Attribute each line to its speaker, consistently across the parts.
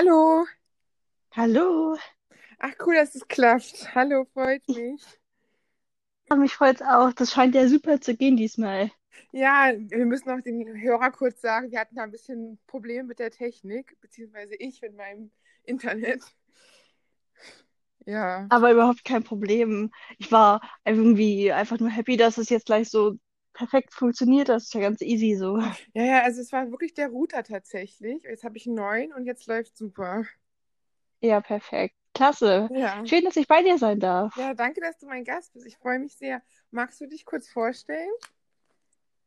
Speaker 1: Hallo.
Speaker 2: Hallo.
Speaker 1: Ach cool, dass es klappt. Hallo, freut mich.
Speaker 2: Ja, mich freut's auch. Das scheint ja super zu gehen diesmal.
Speaker 1: Ja, wir müssen noch den Hörer kurz sagen, wir hatten da ein bisschen Probleme mit der Technik, beziehungsweise ich mit meinem Internet. Ja.
Speaker 2: Aber überhaupt kein Problem. Ich war irgendwie einfach nur happy, dass es jetzt gleich so perfekt funktioniert. Das ist ja ganz easy so.
Speaker 1: Ja, ja, also es war wirklich der Router tatsächlich. Jetzt habe ich einen neuen und jetzt läuft super.
Speaker 2: Ja, perfekt. Klasse.
Speaker 1: Ja.
Speaker 2: Schön, dass ich bei dir sein darf.
Speaker 1: Ja, danke, dass du mein Gast bist. Ich freue mich sehr. Magst du dich kurz vorstellen?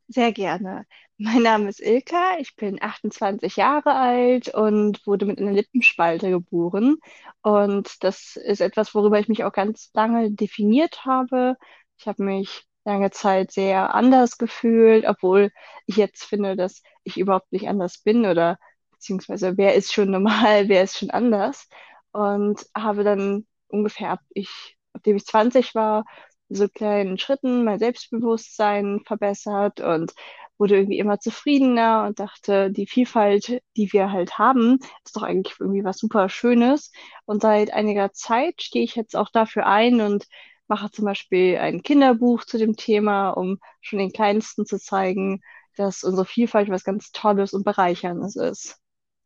Speaker 2: Sehr gerne. Mein Name ist Ilka, ich bin 28 Jahre alt und wurde mit einer Lippenspalte geboren. Und das ist etwas, worüber ich mich auch ganz lange definiert habe. Ich habe mich lange Zeit sehr anders gefühlt, obwohl ich jetzt finde, dass ich überhaupt nicht anders bin oder beziehungsweise wer ist schon normal, wer ist schon anders. Und habe dann ungefähr ab ich, abdem ich 20 war, so kleinen Schritten mein Selbstbewusstsein verbessert und wurde irgendwie immer zufriedener und dachte, die Vielfalt, die wir halt haben, ist doch eigentlich irgendwie was super Schönes. Und seit einiger Zeit stehe ich jetzt auch dafür ein und mache zum Beispiel ein Kinderbuch zu dem Thema, um schon den Kleinsten zu zeigen, dass unsere Vielfalt was ganz Tolles und Bereicherndes ist.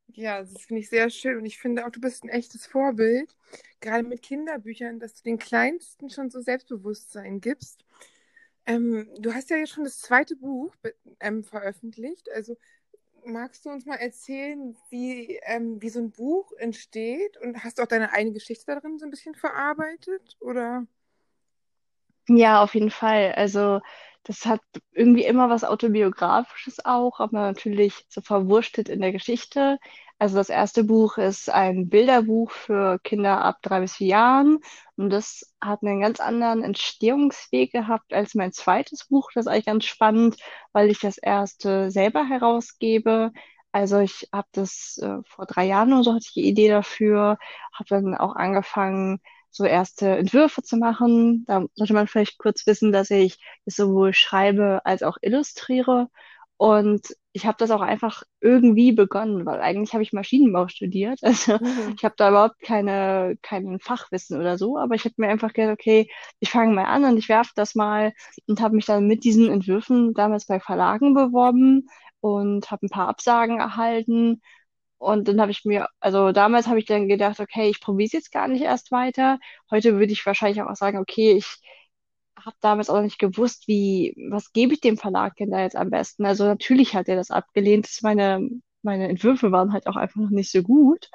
Speaker 1: Ja, das finde ich sehr schön und ich finde auch, du bist ein echtes Vorbild, gerade mit Kinderbüchern, dass du den Kleinsten schon so Selbstbewusstsein gibst. Ähm, du hast ja jetzt schon das zweite Buch ähm, veröffentlicht. Also magst du uns mal erzählen, wie, ähm, wie so ein Buch entsteht und hast du auch deine eigene Geschichte darin so ein bisschen verarbeitet? Oder?
Speaker 2: Ja, auf jeden Fall. Also das hat irgendwie immer was Autobiografisches auch, aber natürlich so verwurschtelt in der Geschichte. Also das erste Buch ist ein Bilderbuch für Kinder ab drei bis vier Jahren und das hat einen ganz anderen Entstehungsweg gehabt als mein zweites Buch. Das ist eigentlich ganz spannend, weil ich das erste selber herausgebe. Also ich habe das äh, vor drei Jahren oder so hatte ich die Idee dafür, habe dann auch angefangen, so erste Entwürfe zu machen. Da sollte man vielleicht kurz wissen, dass ich es sowohl schreibe als auch illustriere. Und ich habe das auch einfach irgendwie begonnen, weil eigentlich habe ich Maschinenbau studiert. Also
Speaker 1: Mhm.
Speaker 2: ich habe da überhaupt keine, kein Fachwissen oder so, aber ich habe mir einfach gedacht, okay, ich fange mal an und ich werfe das mal und habe mich dann mit diesen Entwürfen damals bei Verlagen beworben und habe ein paar Absagen erhalten und dann habe ich mir, also damals habe ich dann gedacht, okay, ich probiere es jetzt gar nicht erst weiter. Heute würde ich wahrscheinlich auch sagen, okay, ich habe damals auch nicht gewusst, wie, was gebe ich dem Verlag denn da jetzt am besten? Also natürlich hat er das abgelehnt. Das meine, meine Entwürfe waren halt auch einfach noch nicht so gut.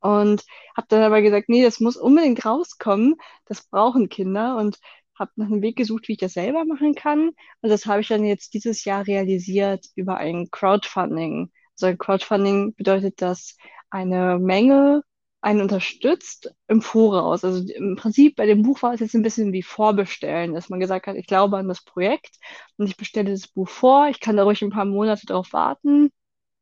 Speaker 2: Und habe dann aber gesagt, nee, das muss unbedingt rauskommen. Das brauchen Kinder. Und habe nach einem Weg gesucht, wie ich das selber machen kann. Und das habe ich dann jetzt dieses Jahr realisiert über ein Crowdfunding. So ein Crowdfunding bedeutet, dass eine Menge einen unterstützt im Voraus. Also im Prinzip bei dem Buch war es jetzt ein bisschen wie Vorbestellen, dass man gesagt hat, ich glaube an das Projekt und ich bestelle das Buch vor. Ich kann da ruhig ein paar Monate drauf warten.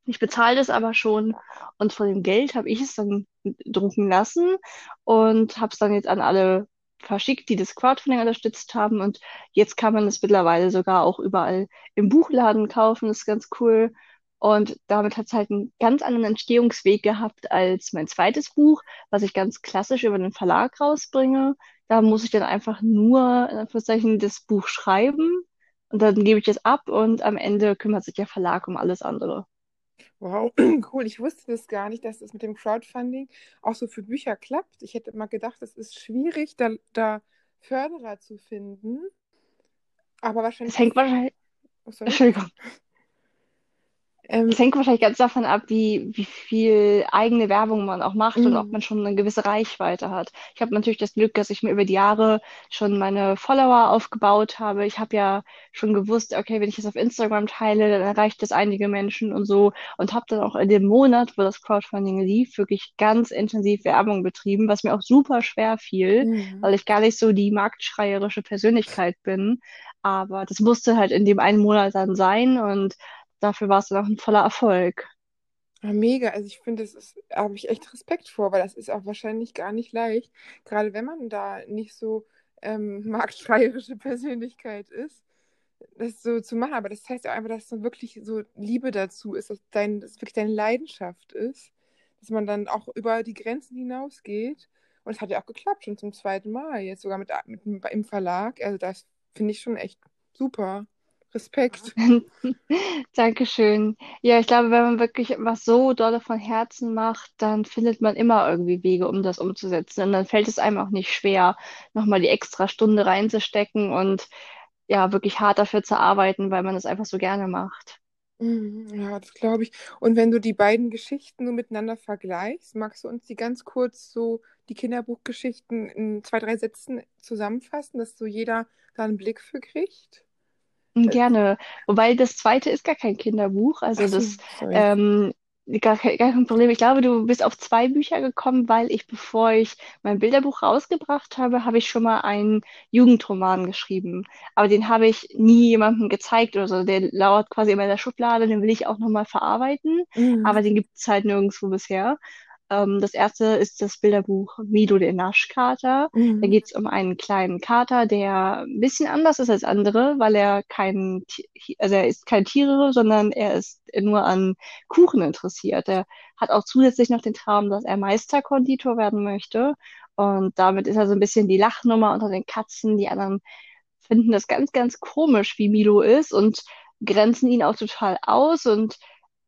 Speaker 2: Ich bezahle das aber schon und von dem Geld habe ich es dann drucken lassen und habe es dann jetzt an alle verschickt, die das Crowdfunding unterstützt haben. Und jetzt kann man es mittlerweile sogar auch überall im Buchladen kaufen. Das ist ganz cool. Und damit hat es halt einen ganz anderen Entstehungsweg gehabt als mein zweites Buch, was ich ganz klassisch über den Verlag rausbringe. Da muss ich dann einfach nur, in Anführungszeichen, das Buch schreiben und dann gebe ich es ab und am Ende kümmert sich der Verlag um alles andere.
Speaker 1: Wow, cool. Ich wusste das gar nicht, dass das mit dem Crowdfunding auch so für Bücher klappt. Ich hätte immer gedacht, es ist schwierig, da, da Förderer zu finden. Aber
Speaker 2: Es
Speaker 1: wahrscheinlich
Speaker 2: hängt
Speaker 1: ist.
Speaker 2: wahrscheinlich,
Speaker 1: Oh.
Speaker 2: Entschuldigung.
Speaker 1: Ähm,
Speaker 2: Es hängt wahrscheinlich ganz davon ab, wie, wie viel eigene Werbung man auch macht und ob man schon eine gewisse Reichweite hat. Ich habe natürlich das Glück, dass ich mir über die Jahre schon meine Follower aufgebaut habe. Ich habe ja schon gewusst, okay, wenn ich es auf Instagram teile, dann erreicht das einige Menschen und so und habe dann auch in dem Monat, wo das Crowdfunding lief, wirklich ganz intensiv Werbung betrieben, was mir auch super schwer fiel,
Speaker 1: mm.
Speaker 2: weil ich gar nicht so die marktschreierische Persönlichkeit bin. Aber das musste halt in dem einen Monat dann sein und Dafür war es dann auch ein voller Erfolg.
Speaker 1: Mega. Also ich finde, das habe ich echt Respekt vor, weil das ist auch wahrscheinlich gar nicht leicht. Gerade wenn man da nicht so ähm, marktschreierische Persönlichkeit ist, das so zu machen. Aber das heißt ja einfach, dass dann wirklich so Liebe dazu ist, dass dein, dass wirklich deine Leidenschaft ist. dass man dann auch über die Grenzen hinausgeht. Und es hat ja auch geklappt, schon zum zweiten Mal, jetzt sogar mit, mit im Verlag. Also das finde ich schon echt super. Respekt.
Speaker 2: Dankeschön. Ja, ich glaube, wenn man wirklich was so dolle von Herzen macht, dann findet man immer irgendwie Wege, um das umzusetzen. Und dann fällt es einem auch nicht schwer, nochmal die extra Stunde reinzustecken und ja, wirklich hart dafür zu arbeiten, weil man es einfach so gerne macht.
Speaker 1: Mhm, ja, das glaube ich. Und wenn du die beiden Geschichten so miteinander vergleichst, magst du uns die ganz kurz so, die Kinderbuchgeschichten in zwei, drei Sätzen zusammenfassen, dass so jeder da einen Blick für kriegt?
Speaker 2: Gerne. Wobei das zweite ist gar kein Kinderbuch. Also
Speaker 1: Ach so,
Speaker 2: das
Speaker 1: sorry.
Speaker 2: ähm, gar, kein- gar kein Problem. Ich glaube, du bist auf zwei Bücher gekommen, weil ich, bevor ich mein Bilderbuch rausgebracht habe, habe ich schon mal einen Jugendroman geschrieben. Aber den habe ich nie jemandem gezeigt oder so. Der lauert quasi immer in der Schublade, den will ich auch nochmal verarbeiten.
Speaker 1: Mhm.
Speaker 2: Aber den gibt es halt nirgendwo bisher. Ähm, das erste ist das Bilderbuch Mido der Naschkater. Da
Speaker 1: Mhm.
Speaker 2: geht es um einen kleinen Kater, der ein bisschen anders ist als andere, weil er kein, also er ist kein Tiere, sondern er ist nur an Kuchen interessiert. Er hat auch zusätzlich noch den Traum, dass er Meisterkonditor werden möchte. Und damit ist er so ein bisschen die Lachnummer unter den Katzen. Die anderen finden das ganz, ganz komisch, wie Milo ist und grenzen ihn auch total aus. Und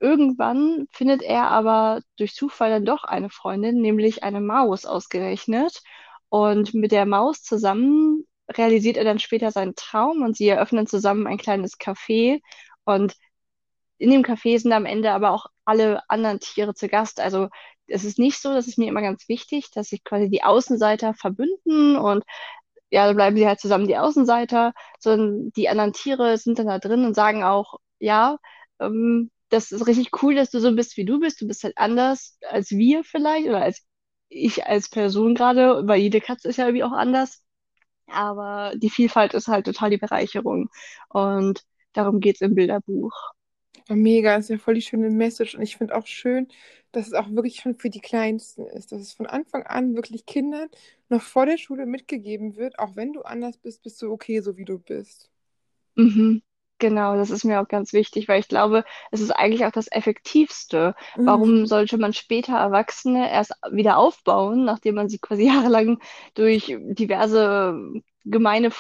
Speaker 2: irgendwann findet er aber durch Zufall dann doch eine Freundin, nämlich eine Maus ausgerechnet. Und mit der Maus zusammen realisiert er dann später seinen Traum und sie eröffnen zusammen ein kleines Café. Und in dem Café sind am Ende aber auch alle anderen Tiere zu Gast. Also es ist nicht so, das ist mir immer ganz wichtig, dass sich quasi die Außenseiter verbünden und ja, dann bleiben sie halt zusammen die Außenseiter, sondern die anderen Tiere sind dann da drin und sagen auch, ja, ähm, das ist richtig cool, dass du so bist, wie du bist. Du bist halt anders als wir vielleicht oder als ich als Person gerade, weil jede Katze ist ja irgendwie auch anders. Aber die Vielfalt ist halt total die Bereicherung. Und darum geht's im Bilderbuch.
Speaker 1: Mega, ist ja voll die schöne Message. Und ich finde auch schön, dass es auch wirklich schon für die Kleinsten ist, dass es von Anfang an wirklich Kindern noch vor der Schule mitgegeben wird, auch wenn du anders bist, bist du okay, so wie du bist.
Speaker 2: Mhm. Genau, das ist mir auch ganz wichtig, weil ich glaube, es ist eigentlich auch das Effektivste.
Speaker 1: Mhm.
Speaker 2: Warum sollte man später Erwachsene erst wieder aufbauen, nachdem man sie quasi jahrelang durch diverse gemeine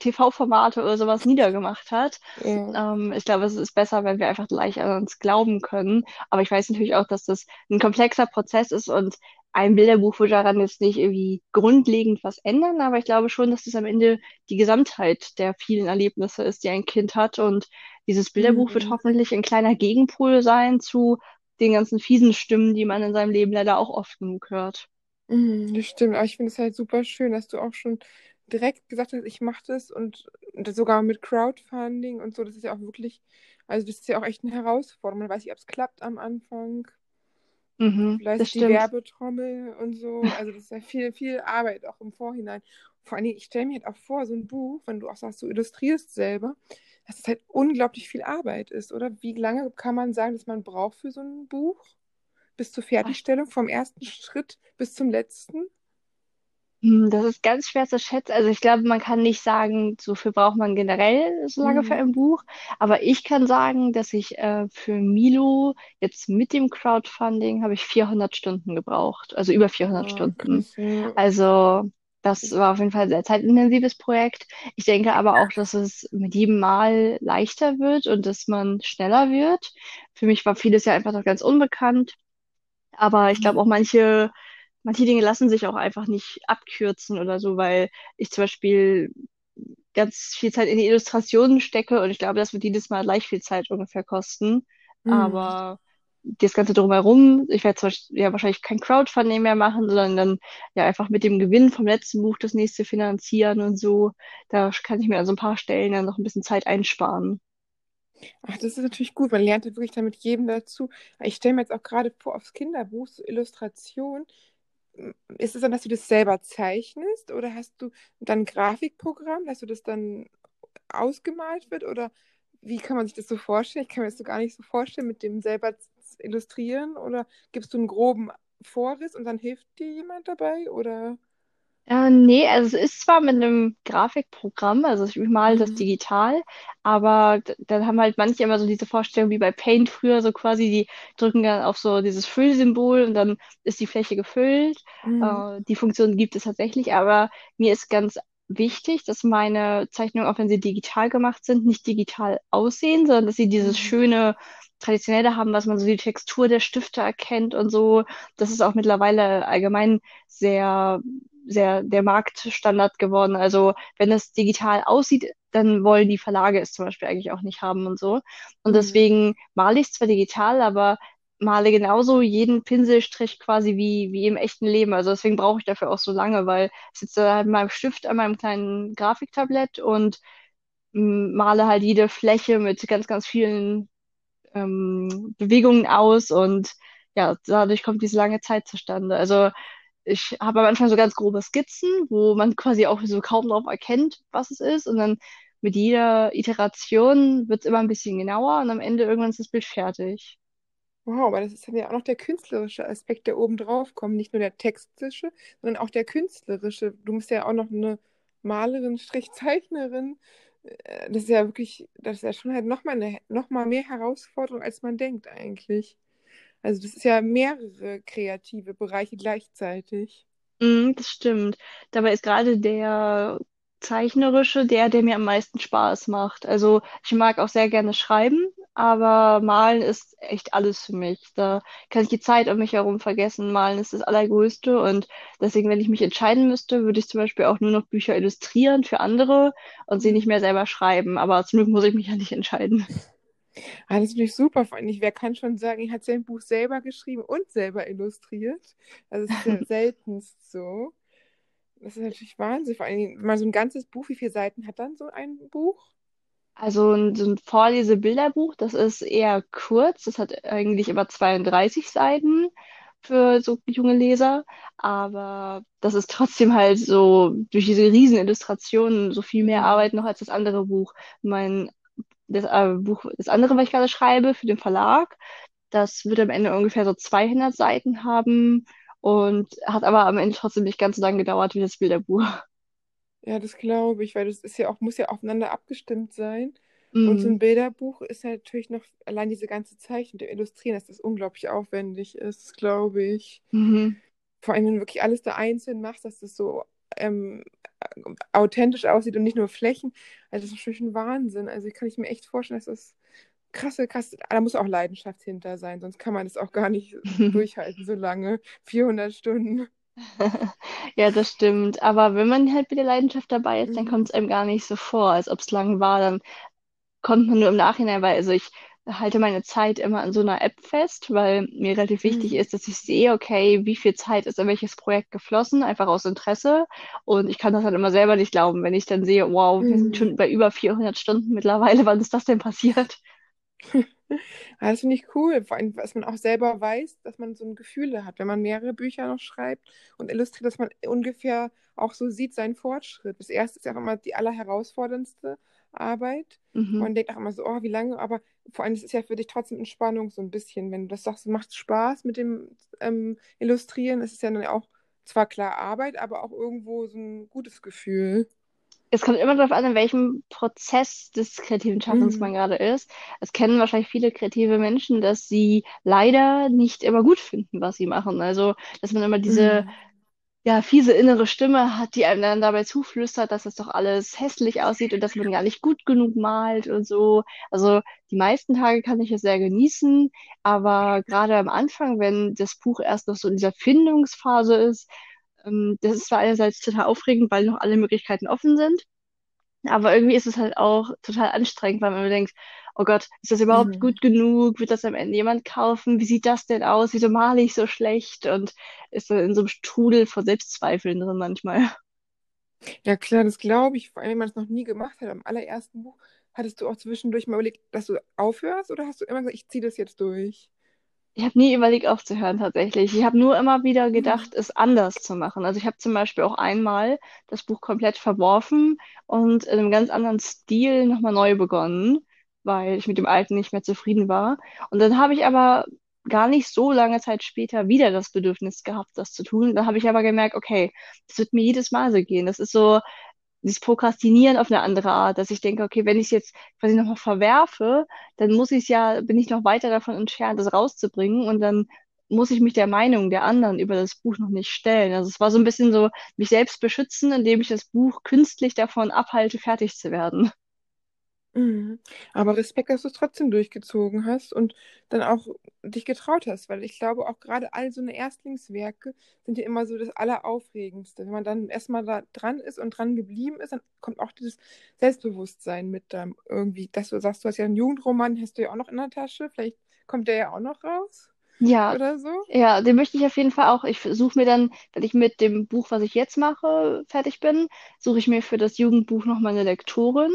Speaker 2: TV-Formate oder sowas niedergemacht hat?
Speaker 1: Ja.
Speaker 2: Ähm, ich glaube, es ist besser, wenn wir einfach gleich an uns glauben können. Aber ich weiß natürlich auch, dass das ein komplexer Prozess ist und ein Bilderbuch würde daran jetzt nicht irgendwie grundlegend was ändern, aber ich glaube schon, dass es am Ende die Gesamtheit der vielen Erlebnisse ist, die ein Kind hat. Und dieses Bilderbuch wird
Speaker 1: Mhm.
Speaker 2: hoffentlich ein kleiner Gegenpol sein zu den ganzen fiesen Stimmen, die man in seinem Leben leider auch oft genug hört.
Speaker 1: Mhm, das stimmt, aber ich finde es halt super schön, dass du auch schon direkt gesagt hast, ich mache das und, und das sogar mit Crowdfunding und so, das ist ja auch wirklich, also das ist ja auch echt eine Herausforderung. Man weiß nicht, ob es klappt am Anfang.
Speaker 2: Mhm,
Speaker 1: Vielleicht die
Speaker 2: stimmt.
Speaker 1: Werbetrommel und so. Also das ist ja viel, viel Arbeit auch im Vorhinein. Vor allen Dingen, ich stelle mir halt auch vor, so ein Buch, wenn du auch sagst, du illustrierst selber, dass es halt unglaublich viel Arbeit ist, oder? Wie lange kann man sagen, dass man braucht für so ein Buch? Bis zur Fertigstellung, vom ersten Schritt bis zum letzten?
Speaker 2: Hm, Das ist ganz schwer zu schätzen. Also ich glaube, man kann nicht sagen, so viel braucht man generell so lange für
Speaker 1: Mhm.
Speaker 2: ein Buch. Aber ich kann sagen, dass ich äh, für Milo jetzt mit dem Crowdfunding habe ich 400 Stunden gebraucht. Also über 400
Speaker 1: Ah,
Speaker 2: Stunden.
Speaker 1: krass.
Speaker 2: Also das war auf jeden Fall ein sehr zeitintensives Projekt. Ich denke aber auch, dass es mit jedem Mal leichter wird und dass man schneller wird. Für mich war vieles ja einfach noch ganz unbekannt. Aber ich glaube auch manche, manche Dinge lassen sich auch einfach nicht abkürzen oder so, weil ich zum Beispiel ganz viel Zeit in die Illustrationen stecke und ich glaube, das wird jedes Mal gleich viel Zeit ungefähr kosten.
Speaker 1: Mhm.
Speaker 2: Aber das Ganze drumherum, ich werde zum Beispiel ja wahrscheinlich kein Crowdfunding mehr machen, sondern dann ja einfach mit dem Gewinn vom letzten Buch das nächste finanzieren und so. Da kann ich mir an so ein paar Stellen dann noch ein bisschen Zeit einsparen.
Speaker 1: Ach, das ist natürlich gut. Man lernt ja wirklich dann mit jedem dazu. Ich stelle mir jetzt auch gerade vor, aufs Kinderbuch, so Illustration. Ist es dann, dass du das selber zeichnest oder hast du dann ein Grafikprogramm, dass du das dann ausgemalt wird? Oder wie kann man sich das so vorstellen? Ich kann mir das so gar nicht so vorstellen, mit dem selber illustrieren. Oder gibst du einen groben Vorriss und dann hilft dir jemand dabei? Oder?
Speaker 2: Äh, nee, also es ist zwar mit einem Grafikprogramm, also ich male das
Speaker 1: Mhm.
Speaker 2: digital, aber d- dann haben halt manche immer so diese Vorstellung wie bei Paint früher, so quasi, die drücken dann auf so dieses Füllsymbol und dann ist die Fläche gefüllt.
Speaker 1: Mhm.
Speaker 2: Äh, die Funktion gibt es tatsächlich, aber mir ist ganz wichtig, dass meine Zeichnungen, auch wenn sie digital gemacht sind, nicht digital aussehen, sondern dass sie dieses
Speaker 1: Mhm.
Speaker 2: schöne Traditionelle haben, was man so die Textur der Stifte erkennt und so. Das ist auch mittlerweile allgemein sehr sehr der Marktstandard geworden. Also wenn es digital aussieht, dann wollen die Verlage es zum Beispiel eigentlich auch nicht haben und so. Und
Speaker 1: Mhm.
Speaker 2: deswegen male ich es zwar digital, aber male genauso jeden Pinselstrich quasi wie, wie im echten Leben. Also deswegen brauche ich dafür auch so lange, weil ich sitze halt mit meinem Stift an meinem kleinen Grafiktablett und male halt jede Fläche mit ganz, ganz vielen ähm, Bewegungen aus und ja, dadurch kommt diese lange Zeit zustande. Also ich habe am Anfang so ganz grobe Skizzen, wo man quasi auch so kaum drauf erkennt, was es ist. Und dann mit jeder Iteration wird es immer ein bisschen genauer und am Ende irgendwann ist das Bild fertig.
Speaker 1: Wow, aber das ist dann ja auch noch der künstlerische Aspekt, der oben drauf kommt. Nicht nur der textische, sondern auch der künstlerische. Du bist ja auch noch eine Malerin, Strichzeichnerin. Äh, Das ist ja wirklich, das ist ja schon halt nochmal noch mehr Herausforderung, als man denkt eigentlich. Also das ist ja mehrere kreative Bereiche gleichzeitig.
Speaker 2: Mm, das stimmt. Dabei ist gerade der zeichnerische der, der mir am meisten Spaß macht. Also ich mag auch sehr gerne schreiben, aber malen ist echt alles für mich. Da kann ich die Zeit um mich herum vergessen. Malen ist das Allergrößte und deswegen, wenn ich mich entscheiden müsste, würde ich zum Beispiel auch nur noch Bücher illustrieren für andere und sie nicht mehr selber schreiben. Aber zum Glück muss ich mich ja nicht entscheiden.
Speaker 1: Ah, das ist natürlich super. Vor allem, wer kann schon sagen, er hat sein Buch selber geschrieben und selber illustriert. Also es ist ja seltenst so. Das ist natürlich Wahnsinn. Vor allem, man so ein ganzes Buch, wie viele Seiten hat dann so ein Buch?
Speaker 2: Also ein, so ein Vorlesebilderbuch, das ist eher kurz. Das hat eigentlich immer 32 Seiten für so junge Leser. Aber das ist trotzdem halt so durch diese riesen Illustrationen so viel mehr. Arbeit noch als das andere Buch. Mein, das äh, Buch, das andere, was ich gerade schreibe für den Verlag, das wird am Ende ungefähr so 200 Seiten haben und hat aber am Ende trotzdem nicht ganz so lange gedauert wie das Bilderbuch.
Speaker 1: Ja, das glaube ich, weil das ist ja auch, muss ja aufeinander abgestimmt sein. Und so ein Bilderbuch ist ja natürlich noch, allein diese ganze Zeichnung, dem Illustrieren, dass das unglaublich aufwendig ist, glaube ich.
Speaker 2: mhm.
Speaker 1: Vor allem, wenn du wirklich alles da einzeln machst, dass das so ähm, authentisch aussieht und nicht nur Flächen. Also das ist natürlich ein Wahnsinn. Also ich kann ich mir echt vorstellen, dass das krasse, krasse, da muss auch Leidenschaft hinter sein, sonst kann man das auch gar nicht durchhalten so lange. 400 Stunden.
Speaker 2: Ja, das stimmt. Aber wenn man halt mit der Leidenschaft dabei ist, dann
Speaker 1: Mhm.
Speaker 2: kommt es einem gar nicht so vor, als ob es lang war. Dann kommt man nur im Nachhinein, weil also ich halte meine Zeit immer an so einer App fest, weil mir relativ wichtig
Speaker 1: Mhm.
Speaker 2: ist, dass ich sehe, okay, wie viel Zeit ist in welches Projekt geflossen, einfach aus Interesse. Und ich kann das dann immer selber nicht glauben, wenn ich dann sehe, wow, wir sind
Speaker 1: Mhm.
Speaker 2: schon bei über 400 Stunden mittlerweile. Wann ist das denn passiert?
Speaker 1: Ja, das finde ich cool, vor allem, dass man auch selber weiß, dass man so ein Gefühl hat, wenn man mehrere Bücher noch schreibt und illustriert, dass man ungefähr auch so sieht seinen Fortschritt. Das erste ist ja auch immer die allerherausforderndste Arbeit.
Speaker 2: Mhm.
Speaker 1: Man denkt auch immer so, oh, wie lange, aber vor allem, es ist ja für dich trotzdem Entspannung so ein bisschen. Wenn du das sagst, macht Spaß mit dem ähm, Illustrieren, es ist ja dann auch zwar klar Arbeit, aber auch irgendwo so ein gutes Gefühl.
Speaker 2: Es kommt immer darauf an, in welchem Prozess des kreativen Schaffens
Speaker 1: Mhm.
Speaker 2: man gerade ist. Es kennen wahrscheinlich viele kreative Menschen, dass sie leider nicht immer gut finden, was sie machen. Also, dass man immer diese,
Speaker 1: Mhm.
Speaker 2: ja, fiese innere Stimme hat, die einem dann dabei zuflüstert, dass das doch alles hässlich aussieht und dass man gar nicht gut genug malt und so. Also, die meisten Tage kann ich es sehr genießen, aber gerade am Anfang, wenn das Buch erst noch so in dieser Findungsphase ist, das ist zwar einerseits total aufregend, weil noch alle Möglichkeiten offen sind. Aber irgendwie ist es halt auch total anstrengend, weil man denkt, oh Gott, ist das überhaupt
Speaker 1: Mhm.
Speaker 2: gut genug? Wird das am Ende jemand kaufen? Wie sieht das denn aus? Wieso male ich so schlecht? Und ist so in so einem Strudel von Selbstzweifeln drin manchmal.
Speaker 1: Ja, klar, das glaube ich. Vor allem, wenn man es noch nie gemacht hat. Am allerersten Buch, hattest du auch zwischendurch mal überlegt, dass du aufhörst oder hast du immer gesagt, ich ziehe das jetzt durch?
Speaker 2: Ich habe nie überlegt aufzuhören tatsächlich. Ich habe nur immer wieder
Speaker 1: Mhm.
Speaker 2: gedacht, es anders zu machen. Also ich habe zum Beispiel auch einmal das Buch komplett verworfen und in einem ganz anderen Stil nochmal neu begonnen, weil ich mit dem alten nicht mehr zufrieden war. Und dann habe ich aber gar nicht so lange Zeit später wieder das Bedürfnis gehabt, das zu tun. Dann habe ich aber gemerkt, okay, das wird mir jedes Mal so gehen. Das ist so dieses Prokrastinieren auf eine andere Art, dass ich denke, okay, wenn ich es jetzt quasi nochmal verwerfe, dann muss ich ja, bin ich noch weiter davon entfernt, das rauszubringen und dann muss ich mich der Meinung der anderen über das Buch noch nicht stellen. Also es war so ein bisschen so mich selbst beschützen, indem ich das Buch künstlich davon abhalte, fertig zu werden.
Speaker 1: Mhm. Aber Respekt, dass du es trotzdem durchgezogen hast und dann auch dich getraut hast, weil ich glaube auch gerade all so eine Erstlingswerke sind ja immer so das Alleraufregendste. Wenn man dann erstmal da dran ist und dran geblieben ist, dann kommt auch dieses Selbstbewusstsein mit dann irgendwie, dass du sagst, du hast ja einen Jugendroman, hast du ja auch noch in der Tasche, vielleicht kommt der ja auch noch raus
Speaker 2: Ja,
Speaker 1: oder so.
Speaker 2: ja, den möchte ich auf jeden Fall auch. Ich suche mir dann, wenn ich mit dem Buch, was ich jetzt mache, fertig bin, suche ich mir für das Jugendbuch noch mal eine Lektorin.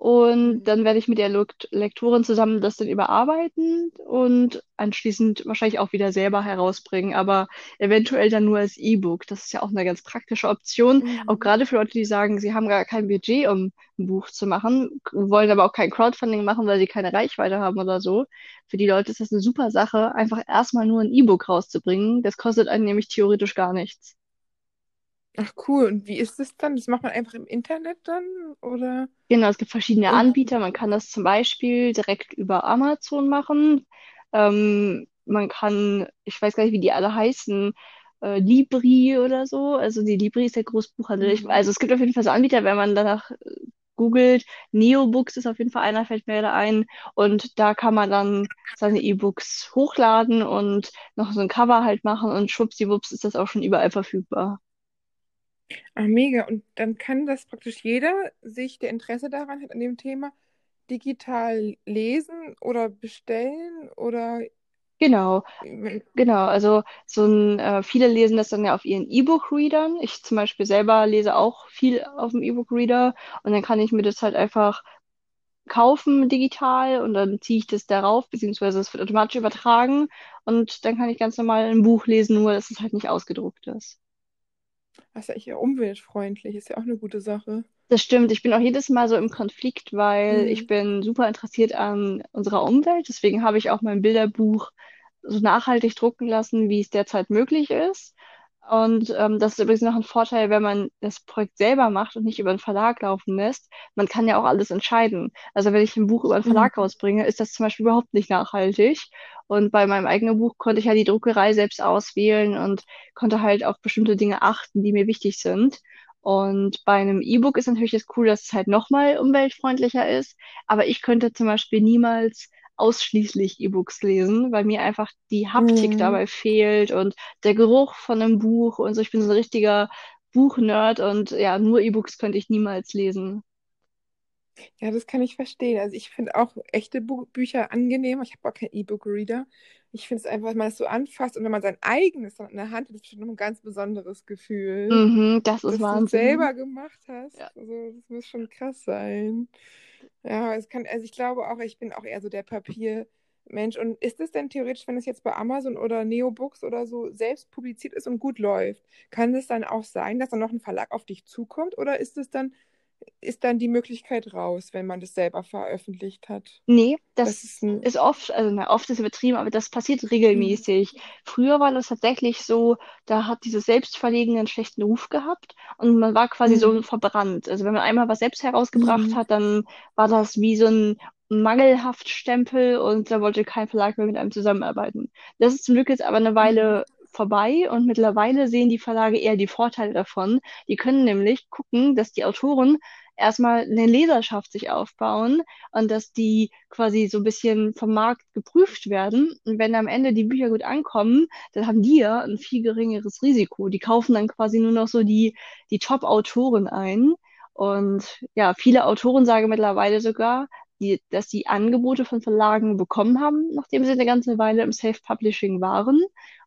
Speaker 2: Und dann werde ich mit der Lekt- Lektorin zusammen das dann überarbeiten und anschließend wahrscheinlich auch wieder selber herausbringen, aber eventuell dann nur als E-Book. Das ist ja auch eine ganz praktische Option, auch
Speaker 1: Mhm.
Speaker 2: gerade für Leute, die sagen, sie haben gar kein Budget, um ein Buch zu machen, wollen aber auch kein Crowdfunding machen, weil sie keine Reichweite haben oder so. Für die Leute ist das eine super Sache, einfach erstmal nur ein E-Book rauszubringen. Das kostet einen nämlich theoretisch gar nichts.
Speaker 1: Ach cool, und wie ist es dann? Das macht man einfach im Internet dann oder?
Speaker 2: Genau, es gibt verschiedene Anbieter. Man kann das zum Beispiel direkt über Amazon machen. Ähm, man kann, ich weiß gar nicht, wie die alle heißen, äh, Libri oder so. Also die Libri ist der Großbuchhandel. Ich,
Speaker 1: Mhm.
Speaker 2: also es gibt auf jeden Fall so Anbieter, wenn man danach äh, googelt. Neobooks ist auf jeden Fall einer, fällt mir da ein. Und da kann man dann seine E-Books hochladen und noch so ein Cover halt machen und schwuppsiwupps ist das auch schon überall verfügbar.
Speaker 1: Ah, mega. Und dann kann das praktisch jeder sich, der Interesse daran hat, an dem Thema, digital lesen oder bestellen oder
Speaker 2: Genau. Genau, also so ein, äh, viele lesen das dann ja auf ihren E-Book-Readern. Ich zum Beispiel selber lese auch viel auf dem E-Book-Reader und dann kann ich mir das halt einfach kaufen digital und dann ziehe ich das darauf, beziehungsweise es wird automatisch übertragen und dann kann ich ganz normal ein Buch lesen, nur dass es halt nicht ausgedruckt ist.
Speaker 1: Was ja echt umweltfreundlich ist ja auch eine gute Sache.
Speaker 2: Das stimmt. Ich bin auch jedes Mal so im Konflikt, weil ich
Speaker 1: Mhm.
Speaker 2: bin super interessiert an unserer Umwelt. Deswegen habe ich auch mein Bilderbuch so nachhaltig drucken lassen, wie es derzeit möglich ist. Und ähm, das ist übrigens noch ein Vorteil, wenn man das Projekt selber macht und nicht über einen Verlag laufen lässt. Man kann ja auch alles entscheiden. Also wenn ich ein Buch über einen Verlag
Speaker 1: Mhm.
Speaker 2: rausbringe, ist das zum Beispiel überhaupt nicht nachhaltig. Und bei meinem eigenen Buch konnte ich ja die Druckerei selbst auswählen und konnte halt auf bestimmte Dinge achten, die mir wichtig sind. Und bei einem E-Book ist natürlich das cool, dass es halt nochmal umweltfreundlicher ist. Aber ich könnte zum Beispiel niemals ausschließlich E-Books lesen, weil mir einfach die Haptik
Speaker 1: Mhm.
Speaker 2: dabei fehlt und der Geruch von einem Buch und so. Ich bin so ein richtiger Buchnerd und ja, nur E-Books könnte ich niemals lesen.
Speaker 1: Ja, das kann ich verstehen. Also ich finde auch echte Bu Bücher angenehmer. Ich habe auch keinen E-Book-Reader. Ich finde es einfach, wenn man es so anfasst und wenn man sein eigenes in der Hand hat, ist schon ein ganz besonderes Gefühl,
Speaker 2: Mhm, das ist
Speaker 1: dass du es
Speaker 2: Wahnsinn.
Speaker 1: selber gemacht hast.
Speaker 2: Ja.
Speaker 1: Also das muss schon krass sein. Ja, es kann, also ich glaube auch, ich bin auch eher so der Papiermensch. Und ist es denn theoretisch, wenn es jetzt bei Amazon oder Neobooks oder so selbst publiziert ist und gut läuft, kann es dann auch sein, dass dann noch ein Verlag auf dich zukommt? Oder ist es dann, ist dann die Möglichkeit raus, wenn man das selber veröffentlicht hat?
Speaker 2: Nee,
Speaker 1: Das ist
Speaker 2: das
Speaker 1: ein.
Speaker 2: ist oft, also na, oft ist übertrieben, aber das passiert
Speaker 1: Mhm.
Speaker 2: regelmäßig. Früher war das tatsächlich so, da hat dieses Selbstverlegen einen schlechten Ruf gehabt und man war quasi so
Speaker 1: Mhm.
Speaker 2: verbrannt. Also wenn man einmal was selbst herausgebracht
Speaker 1: Mhm.
Speaker 2: hat, dann war das wie so ein Mangelhaftstempel und da wollte kein Verlag mehr mit einem zusammenarbeiten. Das ist zum Glück jetzt aber eine
Speaker 1: Mhm.
Speaker 2: Weile vorbei und mittlerweile sehen die Verlage eher die Vorteile davon. Die können nämlich gucken, dass die Autoren erstmal eine Leserschaft sich aufbauen und dass die quasi so ein bisschen vom Markt geprüft werden. Und wenn am Ende die Bücher gut ankommen, dann haben die ja ein viel geringeres Risiko. Die kaufen dann quasi nur noch so die, die Top-Autoren ein. Und ja, viele Autoren sagen mittlerweile sogar, die, dass die Angebote von Verlagen bekommen haben, nachdem sie eine ganze Weile im Self-Publishing waren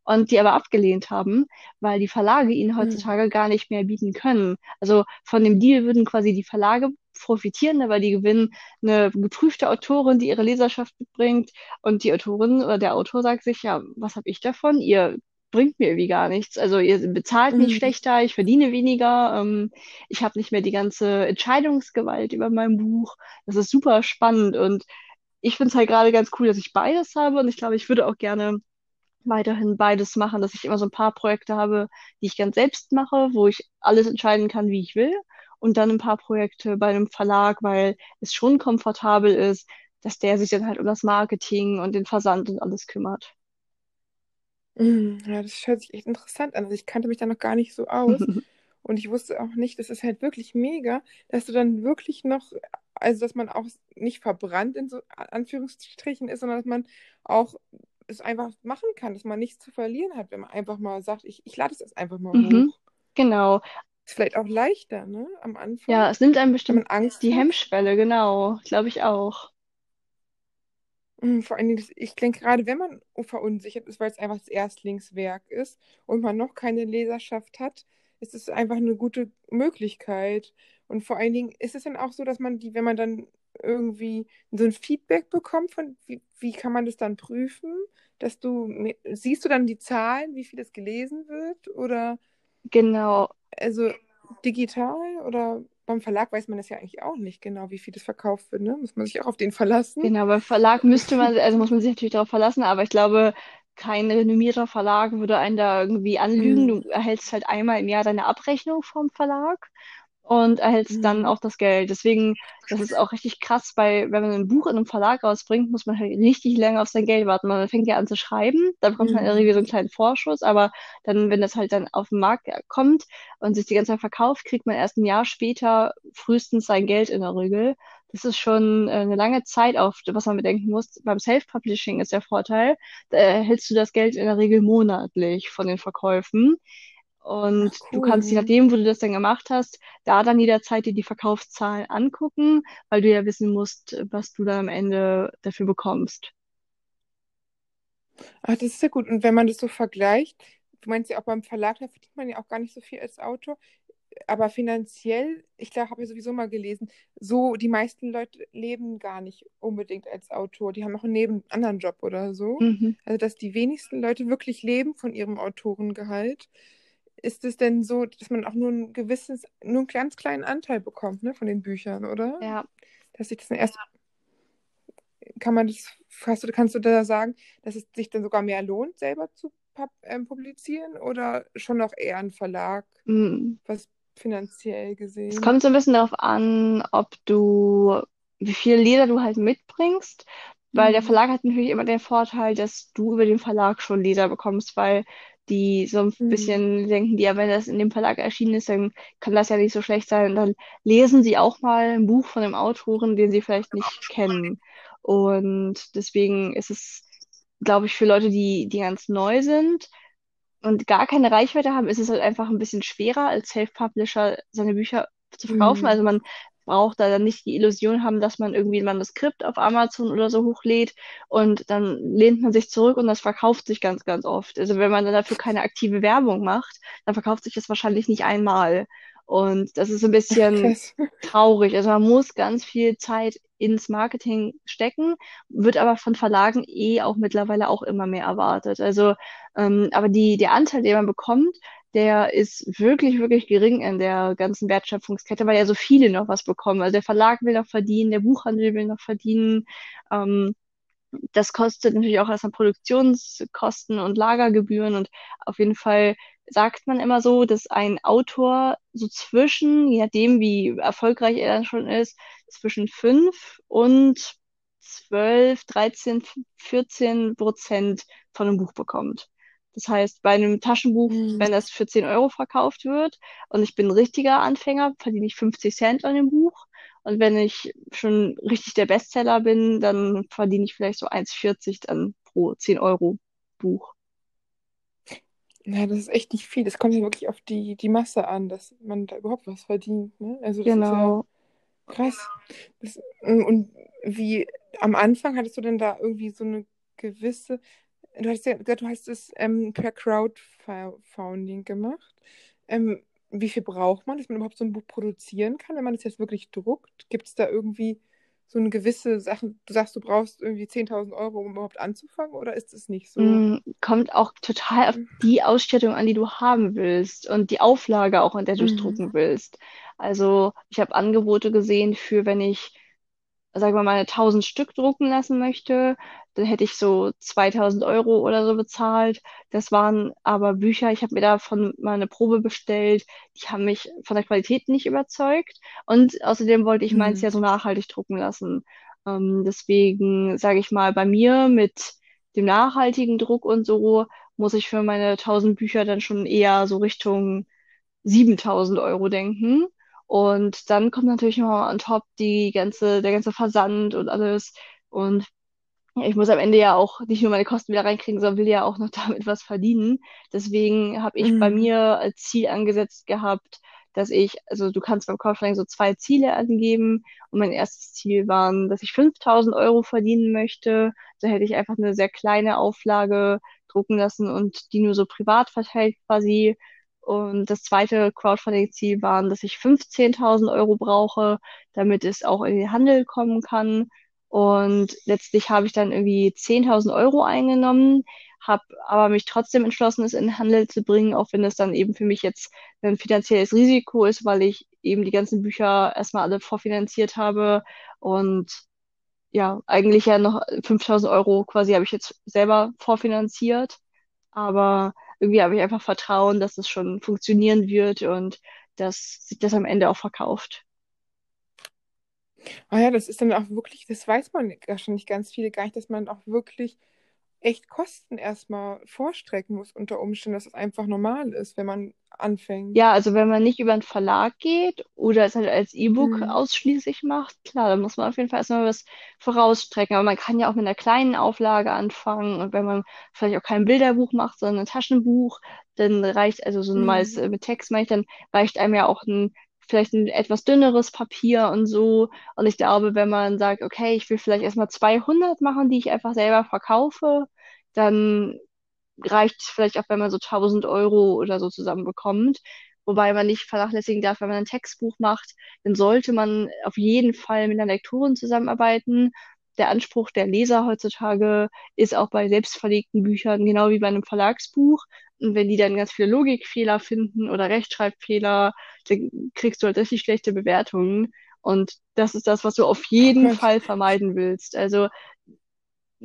Speaker 2: und die aber abgelehnt haben, weil die Verlage ihnen
Speaker 1: Mhm.
Speaker 2: heutzutage gar nicht mehr bieten können. Also von dem Deal würden quasi die Verlage profitieren, weil die gewinnen eine geprüfte Autorin, die ihre Leserschaft mitbringt und die Autorin oder der Autor sagt sich, ja, was habe ich davon? Ihr bringt mir irgendwie gar nichts. Also ihr bezahlt mich
Speaker 1: Mhm.
Speaker 2: schlechter, ich verdiene weniger, ähm, ich habe nicht mehr die ganze Entscheidungsgewalt über mein Buch. Das ist super spannend und ich finde es halt gerade ganz cool, dass ich beides habe und ich glaube, ich würde auch gerne weiterhin beides machen, dass ich immer so ein paar Projekte habe, die ich ganz selbst mache, wo ich alles entscheiden kann, wie ich will. Und dann ein paar Projekte bei einem Verlag, weil es schon komfortabel ist, dass der sich dann halt um das Marketing und den Versand und alles kümmert.
Speaker 1: Mm, Ja, das hört sich echt interessant an. Also ich kannte mich da noch gar nicht so aus. Und ich wusste auch nicht, das ist halt wirklich mega, dass du dann wirklich noch, also dass man auch nicht verbrannt in so Anführungsstrichen ist, sondern dass man auch es einfach machen kann, dass man nichts zu verlieren hat, wenn man einfach mal sagt, ich, ich lade es jetzt einfach mal
Speaker 2: Mhm,
Speaker 1: hoch.
Speaker 2: genau.
Speaker 1: Ist vielleicht auch leichter, ne, am Anfang,
Speaker 2: Ja, es nimmt einem bestimmt
Speaker 1: Angst
Speaker 2: die
Speaker 1: hat.
Speaker 2: Hemmschwelle, genau. Glaube ich auch.
Speaker 1: Mm, Vor allen Dingen, ich denke, gerade wenn man verunsichert ist, weil es einfach das Erstlingswerk ist und man noch keine Leserschaft hat, ist es einfach eine gute Möglichkeit. Und vor allen Dingen ist es dann auch so, dass man die, wenn man dann irgendwie so ein Feedback bekommt von, wie, wie kann man das dann prüfen, dass du, siehst du dann die Zahlen, wie viel das gelesen wird oder
Speaker 2: Genau.
Speaker 1: also digital oder beim Verlag weiß man das ja eigentlich auch nicht genau, wie viel das verkauft wird, ne? Muss man sich auch auf den verlassen.
Speaker 2: Genau, beim Verlag müsste man, also muss man sich natürlich darauf verlassen, aber ich glaube, kein renommierter Verlag würde einen da irgendwie anlügen.
Speaker 1: Mm,
Speaker 2: Du erhältst halt einmal im Jahr deine Abrechnung vom Verlag und erhältst dann
Speaker 1: mm,
Speaker 2: auch das Geld. Deswegen, das ist auch richtig krass, bei, wenn man ein Buch in einem Verlag rausbringt, muss man halt richtig lange auf sein Geld warten. Man fängt ja an zu schreiben, da bekommt man in der Regel so einen kleinen Vorschuss, aber dann, wenn das halt dann auf den Markt kommt und sich die ganze Zeit verkauft, kriegt man erst ein Jahr später frühestens sein Geld in der Regel. Das ist schon äh, eine lange Zeit, auf was man bedenken muss. Beim Self-Publishing ist der Vorteil, da erhältst du das Geld in der Regel monatlich von den Verkäufen.
Speaker 1: Ach,
Speaker 2: Und du kannst, je
Speaker 1: cool.
Speaker 2: nachdem, wo du das dann gemacht hast, da dann jederzeit dir die Verkaufszahlen angucken, weil du ja wissen musst, was du dann am Ende dafür bekommst.
Speaker 1: Ach, das ist ja gut. Und wenn man das so vergleicht, du meinst ja auch beim Verlag, da verdient man ja auch gar nicht so viel als Autor, aber finanziell, ich glaube, habe ich sowieso mal gelesen, so die meisten Leute leben gar nicht unbedingt als Autor. Die haben auch einen neben anderen Job oder so.
Speaker 2: Mhm.
Speaker 1: Also, dass die wenigsten Leute wirklich leben von ihrem Autorengehalt. Ist es denn so, dass man auch nur ein gewisses, nur einen ganz kleinen Anteil bekommt, ne, von den Büchern, oder?
Speaker 2: Ja,
Speaker 1: Dass sich das dann erst kann man das, hast du, kannst du da sagen, dass es sich dann sogar mehr lohnt, selber zu ähm, publizieren oder schon noch eher ein Verlag,
Speaker 2: mm.
Speaker 1: was finanziell
Speaker 2: Es
Speaker 1: gesehen?
Speaker 2: kommt so ein bisschen darauf an, ob du, wie viel Leder du halt mitbringst, weil der
Speaker 1: Mhm.
Speaker 2: Verlag hat natürlich immer den Vorteil, dass du über den Verlag schon Leser bekommst, weil die so ein
Speaker 1: Mhm.
Speaker 2: bisschen denken, die, ja, wenn das in dem Verlag erschienen ist, dann kann das ja nicht so schlecht sein. Und dann lesen sie auch mal ein Buch von einem Autoren, den sie vielleicht nicht kennen. Und deswegen ist es, glaube ich, für Leute, die, die ganz neu sind, und gar keine Reichweite haben, ist es halt einfach ein bisschen schwerer, als Self-Publisher seine Bücher zu verkaufen. Also
Speaker 1: Mhm.
Speaker 2: man braucht da dann nicht die Illusion haben, dass man irgendwie ein Manuskript auf Amazon oder so hochlädt und dann lehnt man sich zurück und das verkauft sich ganz, ganz oft. Also wenn man dann dafür keine aktive Werbung macht, dann verkauft sich das wahrscheinlich nicht einmal. Und das ist ein bisschen traurig. Also man muss ganz viel Zeit ins Marketing stecken, wird aber von Verlagen eh auch mittlerweile auch immer mehr erwartet. Also ähm, aber die, der Anteil, den man bekommt, der ist wirklich, wirklich gering in der ganzen Wertschöpfungskette, weil ja so viele noch was bekommen. Also der Verlag will noch verdienen, der Buchhandel will noch verdienen. Ähm, das kostet natürlich auch erstmal Produktionskosten und Lagergebühren und auf jeden Fall sagt man immer so, dass ein Autor so zwischen, je nachdem wie erfolgreich er dann schon ist, zwischen 5 und 12, 13, 14 Prozent von einem Buch bekommt. Das heißt, bei einem Taschenbuch,
Speaker 1: Mhm.
Speaker 2: wenn das für 10 Euro verkauft wird und ich bin ein richtiger Anfänger, verdiene ich 50 Cent an dem Buch. Und wenn ich schon richtig der Bestseller bin, dann verdiene ich vielleicht so 1,40 dann pro 10 Euro Buch.
Speaker 1: Ja, das ist echt nicht viel. Das kommt ja wirklich auf die, die Masse an, dass man da überhaupt was verdient, ne? Also das ist ja
Speaker 2: Genau.
Speaker 1: krass. Das, und wie am Anfang hattest du denn da irgendwie so eine gewisse Du hast ja gesagt, du hast es ähm, per Crowdfunding gemacht. Ähm, wie viel braucht man, dass man überhaupt so ein Buch produzieren kann, wenn man es jetzt wirklich druckt? Gibt es da irgendwie so eine gewisse Sache? Du sagst, du brauchst irgendwie 10.000 Euro, um überhaupt anzufangen, oder ist es nicht so?
Speaker 2: Mm, Kommt auch total auf die Ausstattung an, die du haben willst und die Auflage auch, in der du es
Speaker 1: Mhm.
Speaker 2: drucken willst. Also ich habe Angebote gesehen für, wenn ich, sagen wir mal, 1000 Stück drucken lassen möchte, dann hätte ich so 2000 Euro oder so bezahlt. Das waren aber Bücher, ich habe mir davon mal eine Probe bestellt, die haben mich von der Qualität nicht überzeugt. Und außerdem wollte ich meins
Speaker 1: Mhm.
Speaker 2: ja so nachhaltig drucken lassen. Ähm, deswegen sage ich mal, bei mir mit dem nachhaltigen Druck und so muss ich für meine 1000 Bücher dann schon eher so Richtung 7000 Euro denken. Und dann kommt natürlich noch on top die ganze, der ganze Versand und alles. Und ja, ich muss am Ende ja auch nicht nur meine Kosten wieder reinkriegen, sondern will ja auch noch damit was verdienen. Deswegen habe ich bei
Speaker 1: Mhm.
Speaker 2: mir als Ziel angesetzt gehabt, dass ich, also du kannst beim Crowdfunding so zwei Ziele angeben. Und mein erstes Ziel waren, dass ich 5000 Euro verdienen möchte. Da hätte ich einfach eine sehr kleine Auflage drucken lassen und die nur so privat verteilt quasi. Und das zweite Crowdfunding-Ziel waren, dass ich 15.000 Euro brauche, damit es auch in den Handel kommen kann. Und letztlich habe ich dann irgendwie 10.000 Euro eingenommen, habe aber mich trotzdem entschlossen, es in den Handel zu bringen, auch wenn es dann eben für mich jetzt ein finanzielles Risiko ist, weil ich eben die ganzen Bücher erstmal alle vorfinanziert habe und ja, eigentlich ja noch 5.000 Euro quasi habe ich jetzt selber vorfinanziert, aber irgendwie habe ich einfach Vertrauen, dass es schon funktionieren wird und dass sich das am Ende auch verkauft.
Speaker 1: Ah ja, das ist dann auch wirklich, das weiß man wahrscheinlich ganz viele gar nicht, dass man auch wirklich echt Kosten erstmal vorstrecken muss unter Umständen, dass es einfach normal ist, wenn man anfängt.
Speaker 2: Ja, also wenn man nicht über einen Verlag geht oder es halt als E-Book
Speaker 1: Mhm.
Speaker 2: ausschließlich macht, klar, dann muss man auf jeden Fall erstmal was vorausstrecken. Aber man kann ja auch mit einer kleinen Auflage anfangen und wenn man vielleicht auch kein Bilderbuch macht, sondern ein Taschenbuch, dann reicht, also so ein
Speaker 1: Mhm.
Speaker 2: äh, mit Text meine ich, dann reicht einem ja auch ein, vielleicht ein etwas dünneres Papier und so. Und ich glaube, wenn man sagt, okay, ich will vielleicht erstmal 200 machen, die ich einfach selber verkaufe, dann reicht es vielleicht auch, wenn man so 1000 Euro oder so zusammenbekommt. Wobei man nicht vernachlässigen darf, wenn man ein Textbuch macht, dann sollte man auf jeden Fall mit einer Lektorin zusammenarbeiten. Der Anspruch der Leser heutzutage ist auch bei selbstverlegten Büchern genau wie bei einem Verlagsbuch. Und wenn die dann ganz viele Logikfehler finden oder Rechtschreibfehler, dann kriegst du halt richtig schlechte Bewertungen. Und das ist das, was du auf jeden
Speaker 1: Gott.
Speaker 2: Fall vermeiden willst. Also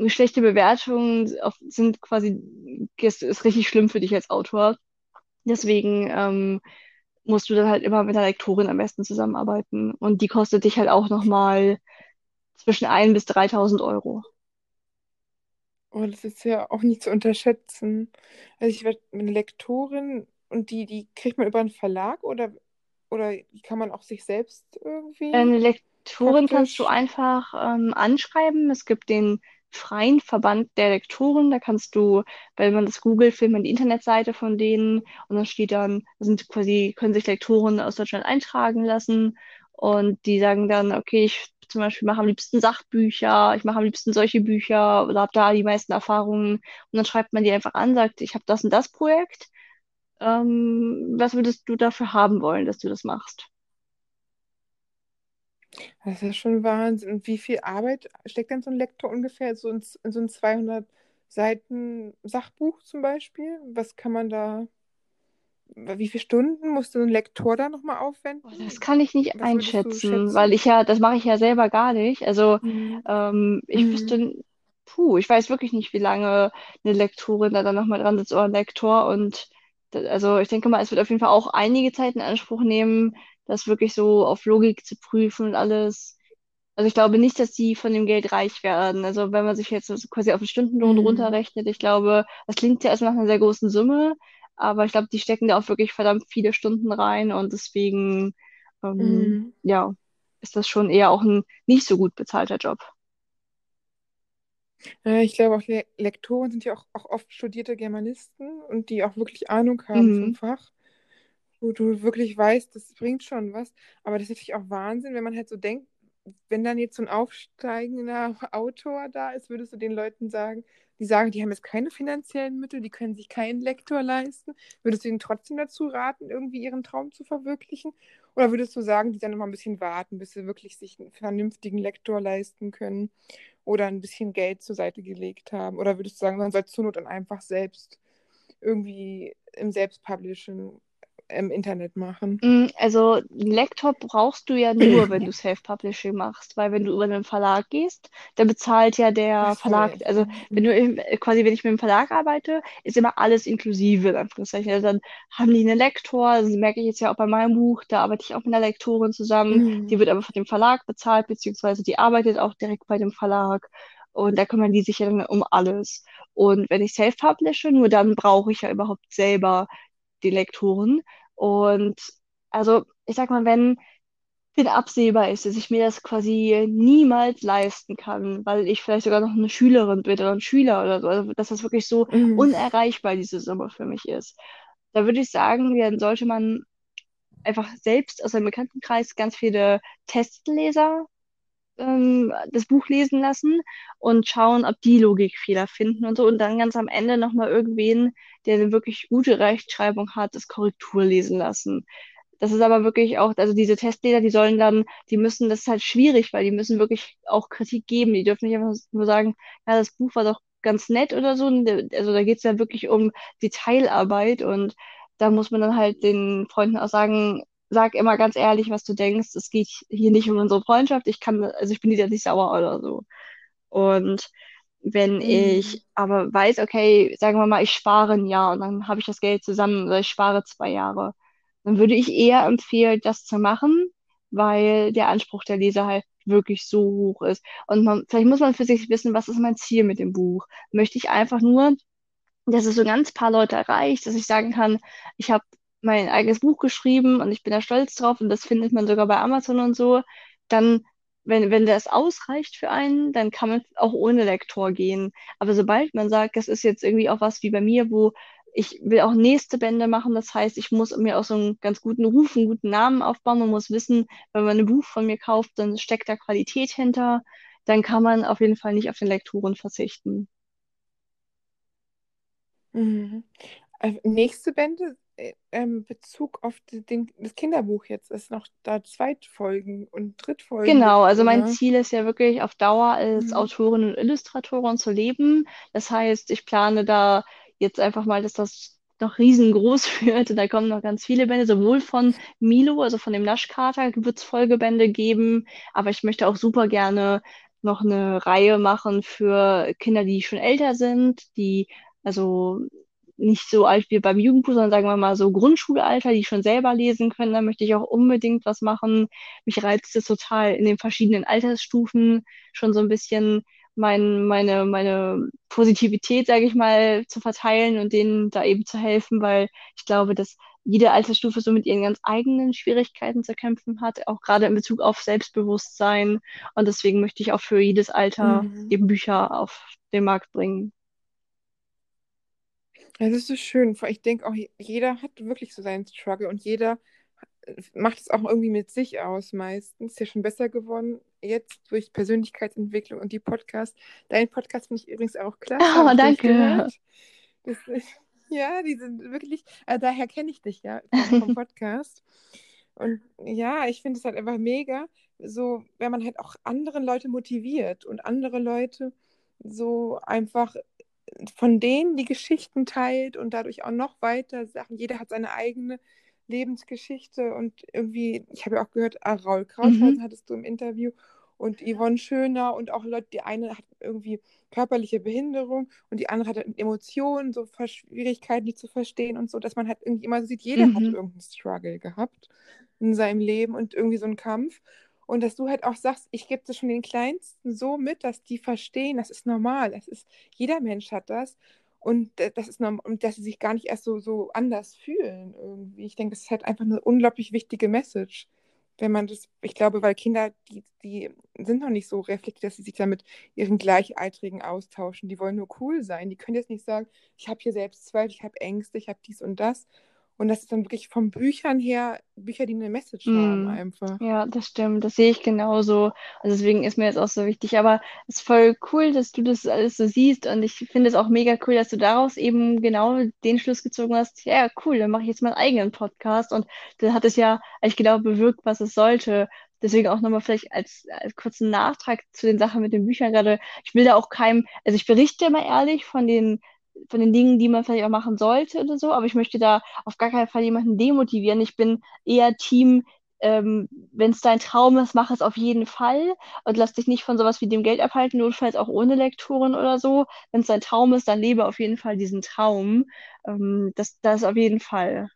Speaker 2: schlechte Bewertungen sind quasi, ist, ist richtig schlimm für dich als Autor. Deswegen ähm, musst du dann halt immer mit der Lektorin am besten zusammenarbeiten. Und die kostet dich halt auch nochmal zwischen 1.000 bis 3.000 Euro.
Speaker 1: Oh, das ist ja auch nicht zu unterschätzen. Also ich werde eine Lektorin und die, die kriegt man über einen Verlag oder, oder die kann man auch sich selbst irgendwie
Speaker 2: Eine Lektorin kannst du
Speaker 1: praktisch.
Speaker 2: einfach ähm, anschreiben. Es gibt den Freien Verband der Lektoren. Da kannst du, wenn man das googelt, findet man die Internetseite von denen und dann steht dann, da sind quasi, können sich Lektoren aus Deutschland eintragen lassen und die sagen dann, okay, ich zum Beispiel mache am liebsten Sachbücher, ich mache am liebsten solche Bücher oder habe da die meisten Erfahrungen und dann schreibt man die einfach an, sagt, ich habe das und das Projekt. Ähm, was würdest du dafür haben wollen, dass du das machst?
Speaker 1: Das ist schon Wahnsinn. Und wie viel Arbeit steckt denn so ein Lektor ungefähr so in, in so ein 200 Seiten Sachbuch zum Beispiel? Was kann man da, wie viele Stunden musst du ein Lektor da nochmal
Speaker 2: Boah, Das
Speaker 1: aufwenden?
Speaker 2: kann ich nicht
Speaker 1: Was
Speaker 2: einschätzen, weil ich ja, das mache ich ja selber gar nicht. Also
Speaker 1: Mhm.
Speaker 2: ähm, ich
Speaker 1: Mhm.
Speaker 2: wüsste, puh, ich weiß wirklich nicht, wie lange eine Lektorin da dann nochmal dran sitzt oder ein Lektor. Und da, also ich denke mal, es wird auf jeden Fall auch einige Zeit in Anspruch nehmen, das wirklich so auf Logik zu prüfen und alles. Also ich glaube nicht, dass die von dem Geld reich werden. Also wenn man sich jetzt quasi auf den Stundenlohn
Speaker 1: Mhm.
Speaker 2: runterrechnet, ich glaube, das klingt ja erstmal nach einer sehr großen Summe, aber ich glaube, die stecken da auch wirklich verdammt viele Stunden rein und deswegen, ähm,
Speaker 1: Mhm.
Speaker 2: ja, ist das schon eher auch ein nicht so gut bezahlter Job.
Speaker 1: Ja, ich glaube auch Le Lektoren sind ja auch, auch oft studierte Germanisten und die auch wirklich Ahnung haben vom
Speaker 2: Mhm.
Speaker 1: Fach. wo du wirklich weißt, das bringt schon was. Aber das ist natürlich auch Wahnsinn, wenn man halt so denkt, wenn dann jetzt so ein aufsteigender Autor da ist, würdest du den Leuten sagen, die sagen, die haben jetzt keine finanziellen Mittel, die können sich keinen Lektor leisten, würdest du ihnen trotzdem dazu raten, irgendwie ihren Traum zu verwirklichen? Oder würdest du sagen, die sollen noch mal ein bisschen warten, bis sie wirklich sich einen vernünftigen Lektor leisten können oder ein bisschen Geld zur Seite gelegt haben? Oder würdest du sagen, man soll zur Not dann einfach selbst irgendwie im Selbstpublishen im Internet machen?
Speaker 2: Mm, Also, einen Lektor brauchst du ja nur, wenn du Self-Publishing machst, weil wenn du über einen Verlag gehst, dann bezahlt ja der
Speaker 1: so,
Speaker 2: Verlag, also wenn du im, quasi, wenn ich mit dem Verlag arbeite, ist immer alles inklusive, in Anführungszeichen. Also dann haben die einen Lektor, also das merke ich jetzt ja auch bei meinem Buch, da arbeite ich auch mit einer Lektorin zusammen, die
Speaker 1: Mhm.
Speaker 2: wird aber von dem Verlag bezahlt, beziehungsweise die arbeitet auch direkt bei dem Verlag. Und da kümmern die sich ja dann um alles. Und wenn ich self-publishe, nur dann brauche ich ja überhaupt selber die Lektoren. Und also, ich sag mal, wenn, wenn absehbar ist, dass ich mir das quasi niemals leisten kann, weil ich vielleicht sogar noch eine Schülerin bin oder ein Schüler oder so, also dass das wirklich so
Speaker 1: Mhm.
Speaker 2: unerreichbar diese Summe für mich ist, da würde ich sagen, dann sollte man einfach selbst aus seinem Bekanntenkreis ganz viele Testleser ähm, das Buch lesen lassen und schauen, ob die Logikfehler finden und so und dann ganz am Ende nochmal irgendwen, der eine wirklich gute Rechtschreibung hat, das Korrektur lesen lassen. Das ist aber wirklich auch, also diese Testleser, die sollen dann, die müssen, das ist halt schwierig, weil die müssen wirklich auch Kritik geben. Die dürfen nicht einfach nur sagen, ja, das Buch war doch ganz nett oder so. Also da geht es ja wirklich um Detailarbeit und da muss man dann halt den Freunden auch sagen, sag immer ganz ehrlich, was du denkst. Es geht hier nicht um unsere Freundschaft. Ich kann, also ich bin dir jetzt nicht sauer oder so. Und wenn
Speaker 1: Mhm.
Speaker 2: ich aber weiß, okay, sagen wir mal, ich spare ein Jahr und dann habe ich das Geld zusammen oder ich spare zwei Jahre, dann würde ich eher empfehlen, das zu machen, weil der Anspruch der Leser halt wirklich so hoch ist. Und man, vielleicht muss man für sich wissen, was ist mein Ziel mit dem Buch? Möchte ich einfach nur dass es so ganz paar Leute erreicht, dass ich sagen kann, ich habe mein eigenes Buch geschrieben und ich bin da stolz drauf und das findet man sogar bei Amazon und so, dann, wenn, wenn das ausreicht für einen, dann kann man auch ohne Lektor gehen. Aber sobald man sagt, das ist jetzt irgendwie auch was wie bei mir, wo ich will auch nächste Bände machen, das heißt, ich muss mir auch so einen ganz guten Ruf, einen guten Namen aufbauen und muss wissen, wenn man ein Buch von mir kauft, dann steckt da Qualität hinter, dann kann man auf jeden Fall nicht auf den Lektoren verzichten.
Speaker 1: Mhm. Äh, nächste Bände, ähm, Bezug auf den, das Kinderbuch jetzt, ist noch da Zweitfolgen und Drittfolgen
Speaker 2: Genau, also mein
Speaker 1: oder?
Speaker 2: Ziel ist ja wirklich auf Dauer als
Speaker 1: Mhm.
Speaker 2: Autorin und Illustratorin zu leben. Das heißt, ich plane da jetzt einfach mal, dass das noch riesengroß wird. Und da kommen noch ganz viele Bände, sowohl von Milo, also von dem Naschkater, wird es Folgebände geben, aber ich möchte auch super gerne noch eine Reihe machen für Kinder, die schon älter sind, die also nicht so alt wie beim Jugendbuch, sondern sagen wir mal so Grundschulalter, die schon selber lesen können. Da möchte ich auch unbedingt was machen. Mich reizt es total, in den verschiedenen Altersstufen schon so ein bisschen mein, meine, meine Positivität, sage ich mal, zu verteilen und denen da eben zu helfen, weil ich glaube, dass jede Altersstufe so mit ihren ganz eigenen Schwierigkeiten zu kämpfen hat, auch gerade in Bezug auf Selbstbewusstsein. Und deswegen möchte ich auch für jedes Alter
Speaker 1: Mhm.
Speaker 2: eben Bücher auf den Markt bringen.
Speaker 1: Das ist so schön. Ich denke auch, je- jeder hat wirklich so seinen Struggle und jeder macht es auch irgendwie mit sich aus meistens. Ist ja schon besser geworden jetzt durch Persönlichkeitsentwicklung und die Podcasts. Dein Podcast finde ich übrigens auch klasse,
Speaker 2: Oh, danke.
Speaker 1: Das, ja, die sind wirklich, also daher kenne ich dich ja vom, vom Podcast. Und ja, ich finde es halt einfach mega, so, wenn man halt auch andere Leute motiviert und andere Leute so einfach von denen die Geschichten teilt und dadurch auch noch weiter Sachen. Jeder hat seine eigene Lebensgeschichte und irgendwie, ich habe ja auch gehört, Raul
Speaker 2: Mhm.
Speaker 1: Krauthausen hattest du im Interview und Yvonne Schöner und auch Leute, die eine hat irgendwie körperliche Behinderung und die andere hat halt Emotionen, so Schwierigkeiten, die zu verstehen und so, dass man halt irgendwie immer so sieht, jeder hat
Speaker 2: Mhm.
Speaker 1: irgendeinen Struggle gehabt in seinem Leben und irgendwie so einen Kampf. Und dass du halt auch sagst, ich gebe das schon den Kleinsten so mit, dass die verstehen, das ist normal, das ist, jeder Mensch hat das. Und das ist norm- und dass sie sich gar nicht erst so, so anders fühlen irgendwie. Ich denke, das ist halt einfach eine unglaublich wichtige Message. Wenn man das, ich glaube, weil Kinder, die, die sind noch nicht so reflektiert, dass sie sich da mit ihren Gleichaltrigen austauschen. Die wollen nur cool sein. Die können jetzt nicht sagen, ich habe hier Selbstzweifel, ich habe Ängste, ich habe dies und das. Und das ist dann wirklich von Büchern her, Bücher, die eine Message haben
Speaker 2: Mm,
Speaker 1: einfach.
Speaker 2: Ja, das stimmt. Das sehe ich genauso. Also deswegen ist mir jetzt auch so wichtig. Aber es ist voll cool, dass du das alles so siehst. Und ich finde es auch mega cool, dass du daraus eben genau den Schluss gezogen hast. Ja, cool, dann mache ich jetzt meinen eigenen Podcast. Und dann hat es ja, ich glaube, bewirkt, was es sollte. Deswegen auch nochmal vielleicht als, als kurzen Nachtrag zu den Sachen mit den Büchern gerade. Ich will da auch keinem, also ich berichte immer ehrlich von den von den Dingen, die man vielleicht auch machen sollte oder so, aber ich möchte da auf gar keinen Fall jemanden demotivieren. Ich bin eher Team, ähm, wenn es dein Traum ist, mach es auf jeden Fall und lass dich nicht von sowas wie dem Geld abhalten, notfalls auch ohne Lektoren oder so. Wenn es dein Traum ist, dann lebe auf jeden Fall diesen Traum. Ähm, das, das auf jeden Fall.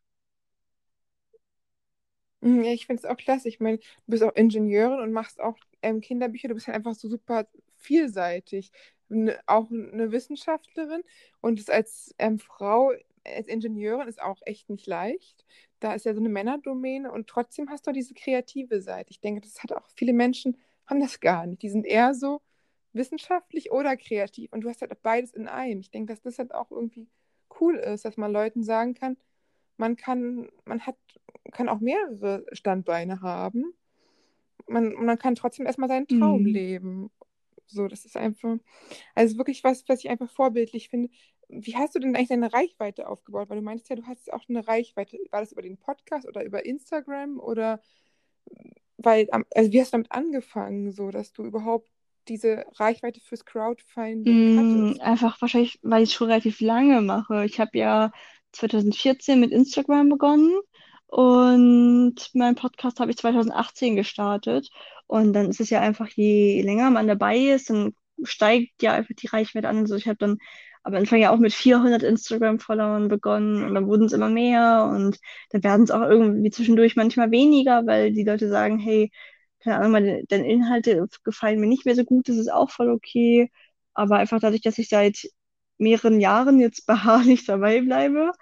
Speaker 1: Mhm, Ja, ich finde es auch klasse. Ich meine, du bist auch Ingenieurin und machst auch ähm, Kinderbücher. Du bist halt einfach so super vielseitig. Auch eine Wissenschaftlerin und es als ähm, Frau, als Ingenieurin ist auch echt nicht leicht. Da ist ja so eine Männerdomäne und trotzdem hast du diese kreative Seite. Ich denke, das hat auch viele Menschen haben das gar nicht. Die sind eher so wissenschaftlich oder kreativ und du hast halt beides in einem. Ich denke, dass das halt auch irgendwie cool ist, dass man Leuten sagen kann, man kann, man hat, kann auch mehrere Standbeine haben. Man, man kann trotzdem erstmal seinen Traum
Speaker 2: Hm.
Speaker 1: leben. So, das ist einfach, also wirklich was, was ich einfach vorbildlich finde. Wie hast du denn eigentlich deine Reichweite aufgebaut? Weil du meinst ja, du hast auch eine Reichweite. War das über den Podcast oder über Instagram oder weil, also wie hast du damit angefangen, so dass du überhaupt diese Reichweite fürs Crowdfunding
Speaker 2: Mm,
Speaker 1: hattest?
Speaker 2: einfach wahrscheinlich, weil ich es schon relativ lange mache. Ich habe ja 2014 mit Instagram begonnen und meinen Podcast habe ich 2018 gestartet. Und dann ist es ja einfach, je länger man dabei ist, dann steigt ja einfach die Reichweite an. Also ich habe dann am Anfang ja auch mit 400 Instagram-Followern begonnen und dann wurden es immer mehr und dann werden es auch irgendwie zwischendurch manchmal weniger, weil die Leute sagen, hey, keine Ahnung, meine, deine Inhalte gefallen mir nicht mehr so gut, das ist auch voll okay. Aber einfach dadurch, dass ich seit mehreren Jahren jetzt beharrlich dabei bleibe,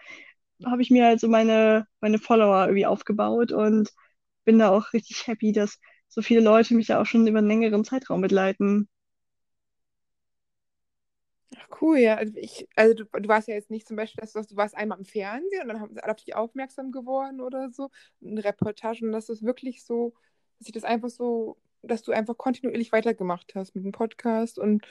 Speaker 2: habe ich mir halt so meine, meine Follower irgendwie aufgebaut und bin da auch richtig happy, dass so viele Leute mich da auch schon über einen längeren Zeitraum begleiten.
Speaker 1: Ach, cool, ja. Also ich, also du, du warst ja jetzt nicht zum Beispiel, dass du, du warst einmal im Fernsehen und dann haben auf dich aufmerksam geworden oder so, eine Reportage und das ist wirklich so, dass ich das einfach so, dass du einfach kontinuierlich weitergemacht hast mit dem Podcast und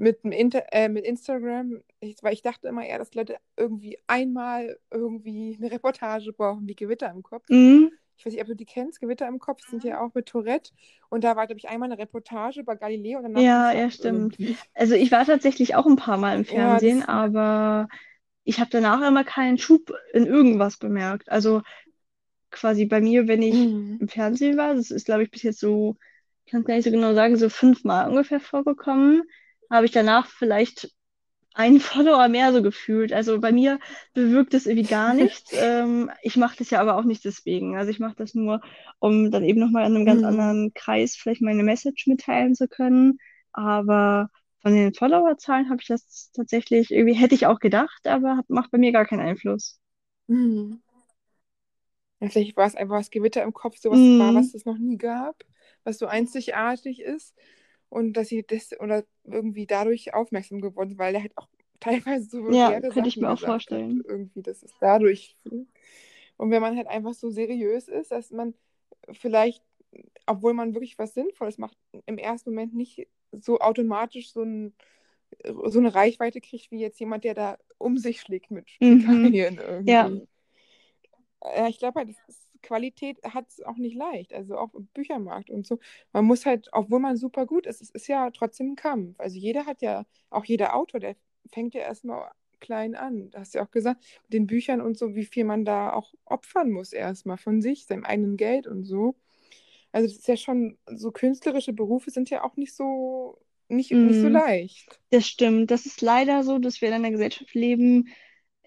Speaker 1: mit dem Inter äh, mit Instagram, ich, weil ich dachte immer eher, dass Leute irgendwie einmal irgendwie eine Reportage brauchen, wie Gewitter im Kopf.
Speaker 2: Mhm.
Speaker 1: Ich weiß nicht, ob du die kennst, Gewitter im Kopf sind ja auch mit Tourette und da war, glaube ich, einmal eine Reportage über Galileo und danach
Speaker 2: Ja,
Speaker 1: ja
Speaker 2: ja, stimmt.
Speaker 1: irgendwie.
Speaker 2: Also ich war tatsächlich auch ein paar Mal im
Speaker 1: Ja,
Speaker 2: Fernsehen,
Speaker 1: das.
Speaker 2: aber ich habe danach immer keinen Schub in irgendwas bemerkt. Also quasi bei mir, wenn ich
Speaker 1: Mhm.
Speaker 2: im Fernsehen war, das ist, glaube ich, bis jetzt so, ich kann es gar nicht so genau sagen, so fünfmal ungefähr vorgekommen, habe ich danach vielleicht einen Follower mehr so gefühlt. Also bei mir bewirkt das irgendwie gar nichts. Ähm, ich mache das ja aber auch nicht deswegen. Also ich mache das nur, um dann eben nochmal in einem ganz
Speaker 1: Mhm.
Speaker 2: anderen Kreis vielleicht meine Message mitteilen zu können. Aber von den Followerzahlen habe ich das tatsächlich irgendwie, hätte ich auch gedacht, aber hat, macht bei mir gar keinen Einfluss.
Speaker 1: Mhm. Ja, vielleicht war es einfach das Gewitter im Kopf, sowas war,
Speaker 2: Mm,
Speaker 1: was es noch nie gab, was so einzigartig ist. Und dass sie das oder irgendwie dadurch aufmerksam geworden sind, weil er halt auch teilweise so
Speaker 2: ja, könnte ich mir auch vorstellen.
Speaker 1: Irgendwie, das ist dadurch. Und wenn man halt einfach so seriös ist, dass man vielleicht, obwohl man wirklich was Sinnvolles macht, im ersten Moment nicht so automatisch so ein, so eine Reichweite kriegt, wie jetzt jemand, der da um sich schlägt mit
Speaker 2: Mhm.
Speaker 1: Fäkalien
Speaker 2: Ja,
Speaker 1: irgendwie. Ja, ich glaube halt, das ist, Qualität hat es auch nicht leicht, also auch im Büchermarkt und so. Man muss halt, obwohl man super gut ist, es ist ja trotzdem ein Kampf. Also jeder hat ja, auch jeder Autor, der fängt ja erstmal klein an. Du hast ja auch gesagt, mit den Büchern und so, wie viel man da auch opfern muss erstmal von sich, seinem eigenen Geld und so. Also das ist ja schon, so künstlerische Berufe sind ja auch nicht so, nicht, nicht so
Speaker 2: mm,
Speaker 1: leicht.
Speaker 2: das stimmt. Das ist leider so, dass wir in einer Gesellschaft leben,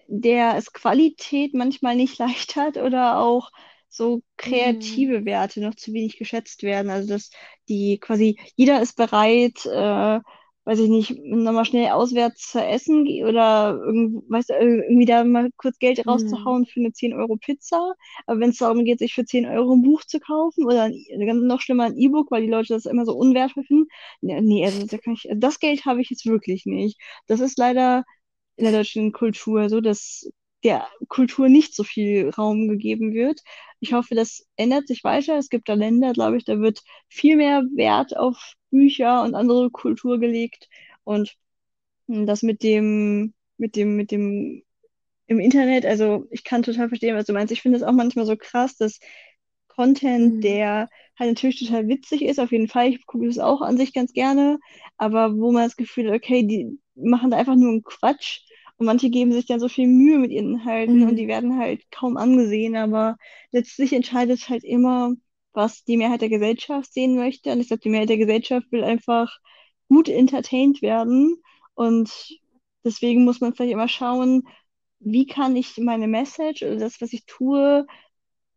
Speaker 2: der es Qualität manchmal nicht leicht hat oder auch so
Speaker 1: Mhm.
Speaker 2: kreative Werte noch zu wenig geschätzt werden. Also dass die quasi, jeder ist bereit, äh, weiß ich nicht, nochmal schnell auswärts zu essen oder irgend, weißt du, irgendwie da mal kurz Geld
Speaker 1: Mhm.
Speaker 2: rauszuhauen für eine 10 Euro Pizza. Aber wenn es darum geht, sich für 10 Euro ein Buch zu kaufen oder ein, ganz noch schlimmer ein E-Book, weil die Leute das immer so unwertvoll finden, nee, nee, also da kann ich, also das Geld habe ich jetzt wirklich nicht. Das ist leider in der deutschen Kultur so, dass der Kultur nicht so viel Raum gegeben wird. Ich hoffe, das ändert sich weiter. Es gibt da Länder, glaube ich, da wird viel mehr Wert auf Bücher und andere Kultur gelegt. Und das mit dem, mit dem, mit dem im Internet, also ich kann total verstehen, was du meinst. Ich finde es auch manchmal so krass, dass Content,
Speaker 1: Mhm.
Speaker 2: der halt natürlich total witzig ist, auf jeden Fall, ich gucke das auch an sich ganz gerne, aber wo man das Gefühl hat, okay, die machen da einfach nur einen Quatsch Und manche geben sich dann so viel Mühe mit ihren Inhalten und die
Speaker 1: Mhm.
Speaker 2: werden halt kaum angesehen, aber letztlich entscheidet halt immer, was die Mehrheit der Gesellschaft sehen möchte. Und ich glaube, die Mehrheit der Gesellschaft will einfach gut entertained werden. Und deswegen muss man vielleicht immer schauen, wie kann ich meine Message oder das, was ich tue,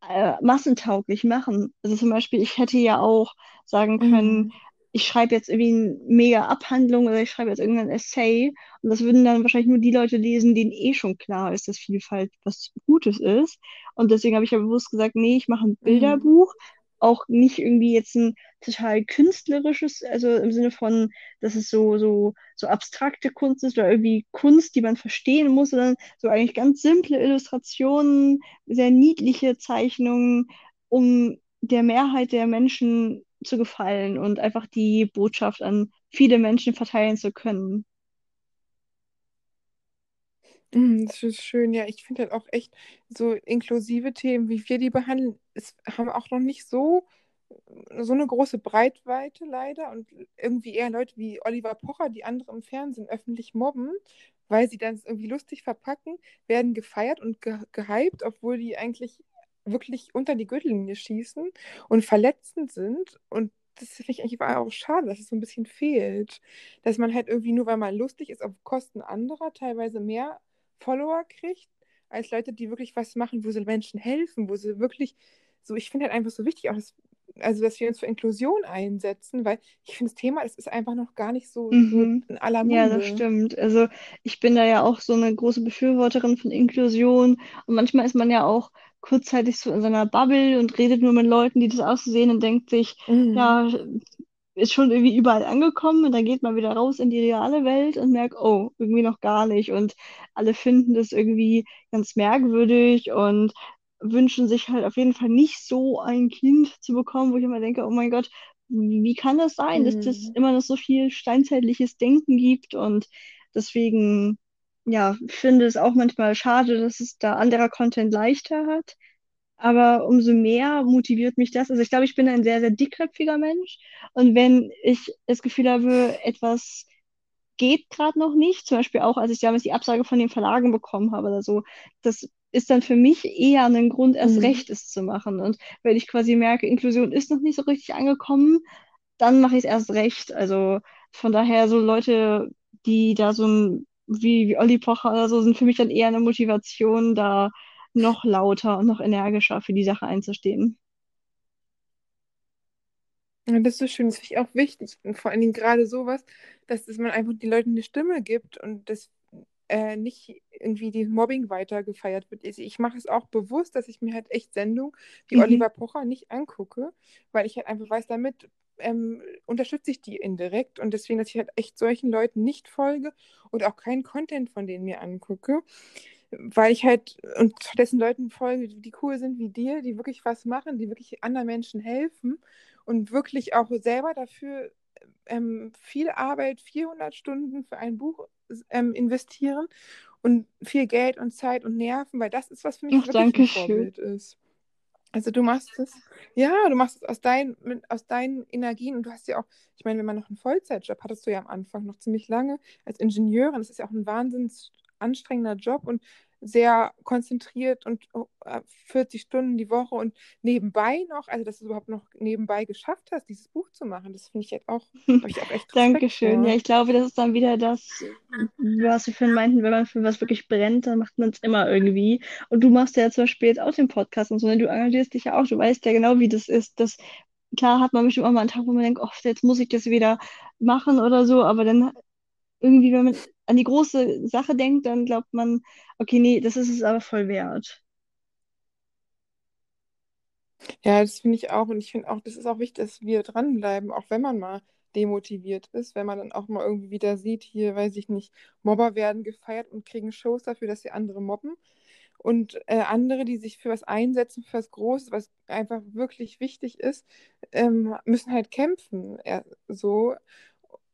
Speaker 2: äh, massentauglich machen. Also zum Beispiel, ich hätte ja auch sagen können,
Speaker 1: Mhm.
Speaker 2: Ich schreibe jetzt irgendwie eine mega Abhandlung oder ich schreibe jetzt irgendein Essay und das würden dann wahrscheinlich nur die Leute lesen, denen eh schon klar ist, dass Vielfalt was Gutes ist. Und deswegen habe ich ja bewusst gesagt, nee, ich mache ein
Speaker 1: Mhm.
Speaker 2: Bilderbuch, auch nicht irgendwie jetzt ein total künstlerisches, also im Sinne von, dass es so, so, so abstrakte Kunst ist oder irgendwie Kunst, die man verstehen muss, sondern so eigentlich ganz simple Illustrationen, sehr niedliche Zeichnungen, um der Mehrheit der Menschen zu gefallen und einfach die Botschaft an viele Menschen verteilen zu können.
Speaker 1: Mhm, Das ist schön, ja. Ich finde halt auch echt so inklusive Themen, wie wir die behandeln, es haben auch noch nicht so, so eine große Breitweite leider und irgendwie eher Leute wie Oliver Pocher, die andere im Fernsehen öffentlich mobben, weil sie dann irgendwie lustig verpacken, werden gefeiert und ge gehypt, obwohl die eigentlich wirklich unter die Gürtellinie schießen und verletzend sind und das finde ich eigentlich auch schade, dass es so ein bisschen fehlt. Dass man halt irgendwie nur, weil man lustig ist, auf Kosten anderer teilweise mehr Follower kriegt, als Leute, die wirklich was machen, wo sie Menschen helfen, wo sie wirklich so, ich finde halt einfach so wichtig, auch das, also dass wir uns für Inklusion einsetzen, weil ich finde das Thema, das ist einfach noch gar nicht so, so
Speaker 2: Mhm.
Speaker 1: in aller
Speaker 2: Ja, das
Speaker 1: Munde.
Speaker 2: stimmt. Also ich bin da ja auch so eine große Befürworterin von Inklusion und manchmal ist man ja auch kurzzeitig so in seiner Bubble und redet nur mit Leuten, die das auch so sehen und denkt sich,
Speaker 1: Mhm.
Speaker 2: ja, ist schon irgendwie überall angekommen und dann geht man wieder raus in die reale Welt und merkt, oh, irgendwie noch gar nicht und alle finden das irgendwie ganz merkwürdig und wünschen sich halt auf jeden Fall nicht so ein Kind zu bekommen, wo ich immer denke, oh mein Gott, wie, kann das sein, dass das
Speaker 1: Mhm.
Speaker 2: immer noch so viel steinzeitliches Denken gibt und deswegen, ja, ich finde es auch manchmal schade, dass es da anderer Content leichter hat. Aber umso mehr motiviert mich das. Also ich glaube, ich bin ein sehr, sehr dickköpfiger Mensch. Und wenn ich das Gefühl habe, etwas geht gerade noch nicht, zum Beispiel auch, als ich damals die Absage von den Verlagen bekommen habe oder so, das ist dann für mich eher ein Grund, erst
Speaker 1: Mhm.
Speaker 2: recht es zu machen. Und wenn ich quasi merke, Inklusion ist noch nicht so richtig angekommen, dann mache ich es erst recht. Also von daher so Leute, die da so ein, wie, wie Olli Pocher oder so, sind für mich dann eher eine Motivation, da noch lauter und noch energischer für die Sache einzustehen.
Speaker 1: Ja, das ist so schön, das finde ich auch wichtig. Und vor allen Dingen gerade sowas, dass, dass man einfach den Leuten eine Stimme gibt und das äh, nicht irgendwie die Mobbing weiter gefeiert wird. Ich, ich mache es auch bewusst, dass ich mir halt echt Sendungen wie
Speaker 2: Mhm.
Speaker 1: Oliver Pocher nicht angucke, weil ich halt einfach weiß, damit ähm, unterstütze ich die indirekt und deswegen, dass ich halt echt solchen Leuten nicht folge und auch keinen Content von denen mir angucke, weil ich halt und stattdessen Leuten folge, die cool sind wie dir, die wirklich was machen, die wirklich anderen Menschen helfen und wirklich auch selber dafür ähm, viel Arbeit, 400 Stunden für ein Buch ähm, investieren und viel Geld und Zeit und Nerven, weil das ist, was für mich
Speaker 2: Ach,
Speaker 1: wirklich ein
Speaker 2: schön.
Speaker 1: Vorbild ist. Also du machst es, ja, du machst es aus, dein, mit, aus deinen Energien und du hast ja auch, ich meine, wenn man noch einen Vollzeitjob hattest du ja am Anfang noch ziemlich lange als Ingenieurin, das ist ja auch ein wahnsinnig anstrengender Job und sehr konzentriert und oh, äh, 40 Stunden die Woche und nebenbei noch, also dass du überhaupt noch nebenbei geschafft hast, dieses Buch zu machen, das finde ich jetzt auch, habe ich auch echt
Speaker 2: Dankeschön. Ja, ich glaube, das ist dann wieder das, was wir vorhin meinten, wenn man für was wirklich brennt, dann macht man es immer irgendwie. Und du machst ja zum Beispiel jetzt auch den Podcast und so, ne? Du engagierst dich ja auch, du weißt ja genau, wie das ist. Das, klar hat man bestimmt auch mal einen Tag, wo man denkt, oh, jetzt muss ich das wieder machen oder so, aber dann irgendwie, wenn man an die große Sache denkt, dann glaubt man, okay, nee, das ist es aber voll wert.
Speaker 1: Ja, das finde ich auch. Und ich finde auch, das ist auch wichtig, dass wir dranbleiben, auch wenn man mal demotiviert ist, wenn man dann auch mal irgendwie wieder sieht, hier, weiß ich nicht, Mobber werden gefeiert und kriegen Shows dafür, dass sie andere mobben. Und äh, andere, die sich für was einsetzen, für was Großes, was einfach wirklich wichtig ist, ähm, müssen halt kämpfen. Ja, so.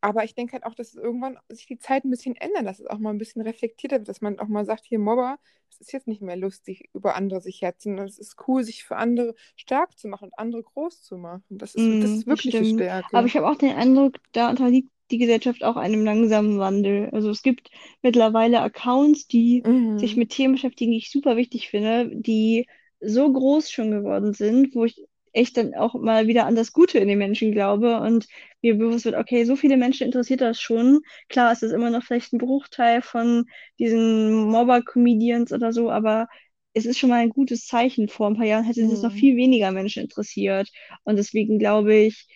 Speaker 1: Aber ich denke halt auch, dass irgendwann sich die Zeit ein bisschen ändern, dass es auch mal ein bisschen reflektierter wird, dass man auch mal sagt, hier Mobber, es ist jetzt nicht mehr lustig, über andere sich herziehen. Es ist cool, sich für andere stark zu machen und andere groß zu machen. Das ist, das
Speaker 2: Mm,
Speaker 1: ist
Speaker 2: das
Speaker 1: wirkliche
Speaker 2: stimmt. Aber
Speaker 1: Stärke.
Speaker 2: ich habe auch den Eindruck, da unterliegt die Gesellschaft auch einem langsamen Wandel. Also es gibt mittlerweile Accounts, die sich
Speaker 1: Mhm.
Speaker 2: mit Themen beschäftigen, die ich super wichtig finde, die so groß schon geworden sind, wo ich echt dann auch mal wieder an das Gute in den Menschen glaube und mir bewusst wird, okay, so viele Menschen interessiert das schon. Klar, es ist immer noch vielleicht ein Bruchteil von diesen Mobber-Comedians oder so, aber es ist schon mal ein gutes Zeichen. Vor ein paar Jahren hätte noch
Speaker 1: Mhm.
Speaker 2: viel weniger Menschen interessiert. Und deswegen glaube ich,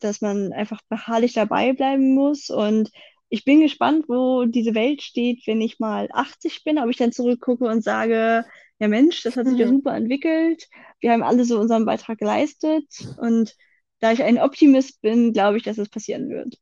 Speaker 2: dass man einfach beharrlich dabei bleiben muss. Und ich bin gespannt, wo diese Welt steht, wenn ich mal 80 bin, ob ich dann zurückgucke und sage, ja Mensch, das hat sich ja
Speaker 1: Mhm.
Speaker 2: super entwickelt. Wir haben alle so unseren Beitrag geleistet. Und da ich ein Optimist bin, glaube ich, dass es passieren wird.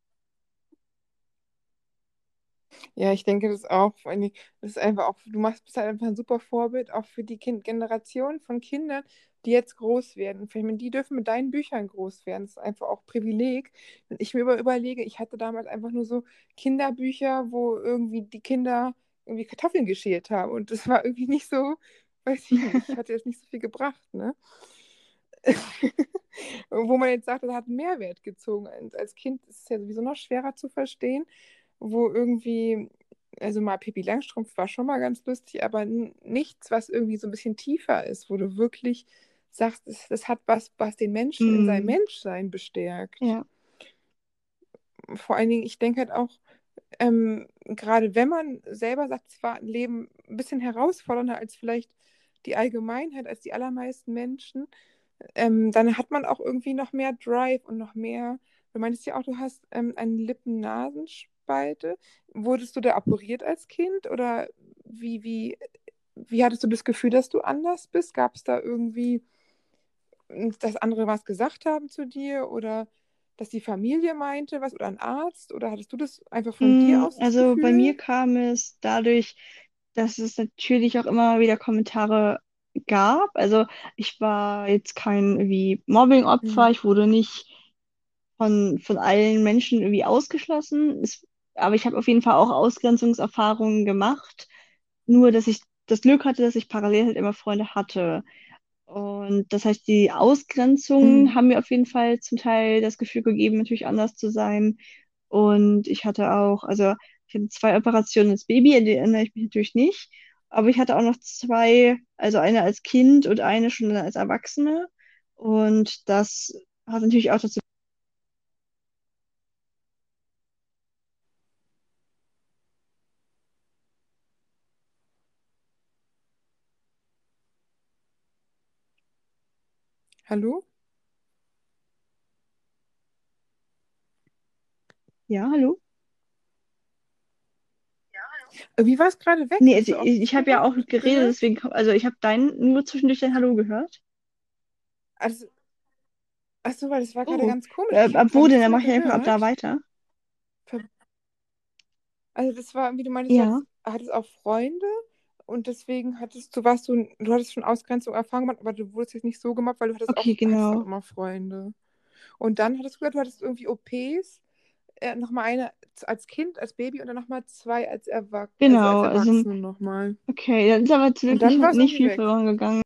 Speaker 1: Ja, ich denke das auch. Vor allen Das ist einfach auch, du machst bist halt einfach ein super Vorbild, auch für die kind Generation von Kindern, die jetzt groß werden. Wenn die dürfen mit deinen Büchern groß werden. Das ist einfach auch Privileg. Wenn ich mir über überlege, ich hatte damals einfach nur so Kinderbücher, wo irgendwie die Kinder irgendwie Kartoffeln geschält haben. Und das war irgendwie nicht so, weiß ich nicht, hatte jetzt nicht so viel gebracht, ne? Wo man jetzt sagt, das hat einen Mehrwert gezogen. Als Kind ist es ja sowieso noch schwerer zu verstehen, wo irgendwie, also mal Pippi Langstrumpf war schon mal ganz lustig, aber nichts, was irgendwie so ein bisschen tiefer ist, wo du wirklich sagst, das, das hat was, was den Menschen in seinem
Speaker 2: Hm,
Speaker 1: Menschsein bestärkt.
Speaker 2: ja,
Speaker 1: Vor allen Dingen, ich denke halt auch, ähm, gerade wenn man selber sagt, es war ein Leben ein bisschen herausfordernder als vielleicht die Allgemeinheit, als die allermeisten Menschen, ähm, dann hat man auch irgendwie noch mehr Drive und noch mehr. Du meintest ja auch, du hast ähm, eine Lippen-Nasenspalte. Wurdest du da operiert als Kind oder wie, wie, wie hattest du das Gefühl, dass du anders bist? Gab es da irgendwie, dass andere was gesagt haben zu dir oder dass die Familie meinte was oder ein Arzt oder hattest du das einfach von dir
Speaker 2: Hm,
Speaker 1: aus
Speaker 2: also bei mir
Speaker 1: Gefühl?
Speaker 2: kam es dadurch, dass es natürlich auch immer wieder Kommentare gab. Also ich war jetzt kein irgendwie Mobbing-Opfer,
Speaker 1: Mhm.
Speaker 2: ich wurde nicht von, von allen Menschen irgendwie ausgeschlossen. Es, aber ich habe auf jeden Fall auch Ausgrenzungserfahrungen gemacht. Nur, dass ich das Glück hatte, dass ich parallel halt immer Freunde hatte. Und das heißt, die Ausgrenzungen
Speaker 1: Mhm.
Speaker 2: haben mir auf jeden Fall zum Teil das Gefühl gegeben, natürlich anders zu sein. Und ich hatte auch, also ich hatte zwei Operationen als Baby, an die erinnere ich mich natürlich nicht. Aber ich hatte auch noch zwei, also eine als Kind und eine schon als Erwachsene. Und das hat natürlich auch dazu.
Speaker 1: Hallo?
Speaker 2: Ja, hallo?
Speaker 1: Wie war es gerade weg?
Speaker 2: Nee, also ich, ich habe ja auch geredet,
Speaker 1: gehört?
Speaker 2: deswegen, also ich habe dein, nur zwischendurch dein Hallo gehört.
Speaker 1: Also, ach so, weil das war gerade
Speaker 2: Oh,
Speaker 1: ganz komisch.
Speaker 2: äh,
Speaker 1: Ich habe
Speaker 2: ab wo denn?
Speaker 1: nichts
Speaker 2: Dann
Speaker 1: mehr
Speaker 2: mache ich einfach ab da
Speaker 1: gehört.
Speaker 2: weiter.
Speaker 1: Ver- Also das war, wie du meintest, du
Speaker 2: Ja,
Speaker 1: hattest, hattest auch Freunde und deswegen hattest du, warst du, du hattest schon Ausgrenzung gemacht, aber du wurdest jetzt nicht so gemacht, weil du hattest
Speaker 2: okay,
Speaker 1: auch,
Speaker 2: genau.
Speaker 1: immer Freunde. Und dann hattest du gesagt, du hattest irgendwie OPs, äh, nochmal eine als Kind, als Baby und dann nochmal zwei als Erwach also als
Speaker 2: Genau, also
Speaker 1: Erwachsene nochmal.
Speaker 2: okay, da ist aber
Speaker 1: dann war es
Speaker 2: nicht
Speaker 1: irgendwie
Speaker 2: viel
Speaker 1: weg.
Speaker 2: verloren gegangen.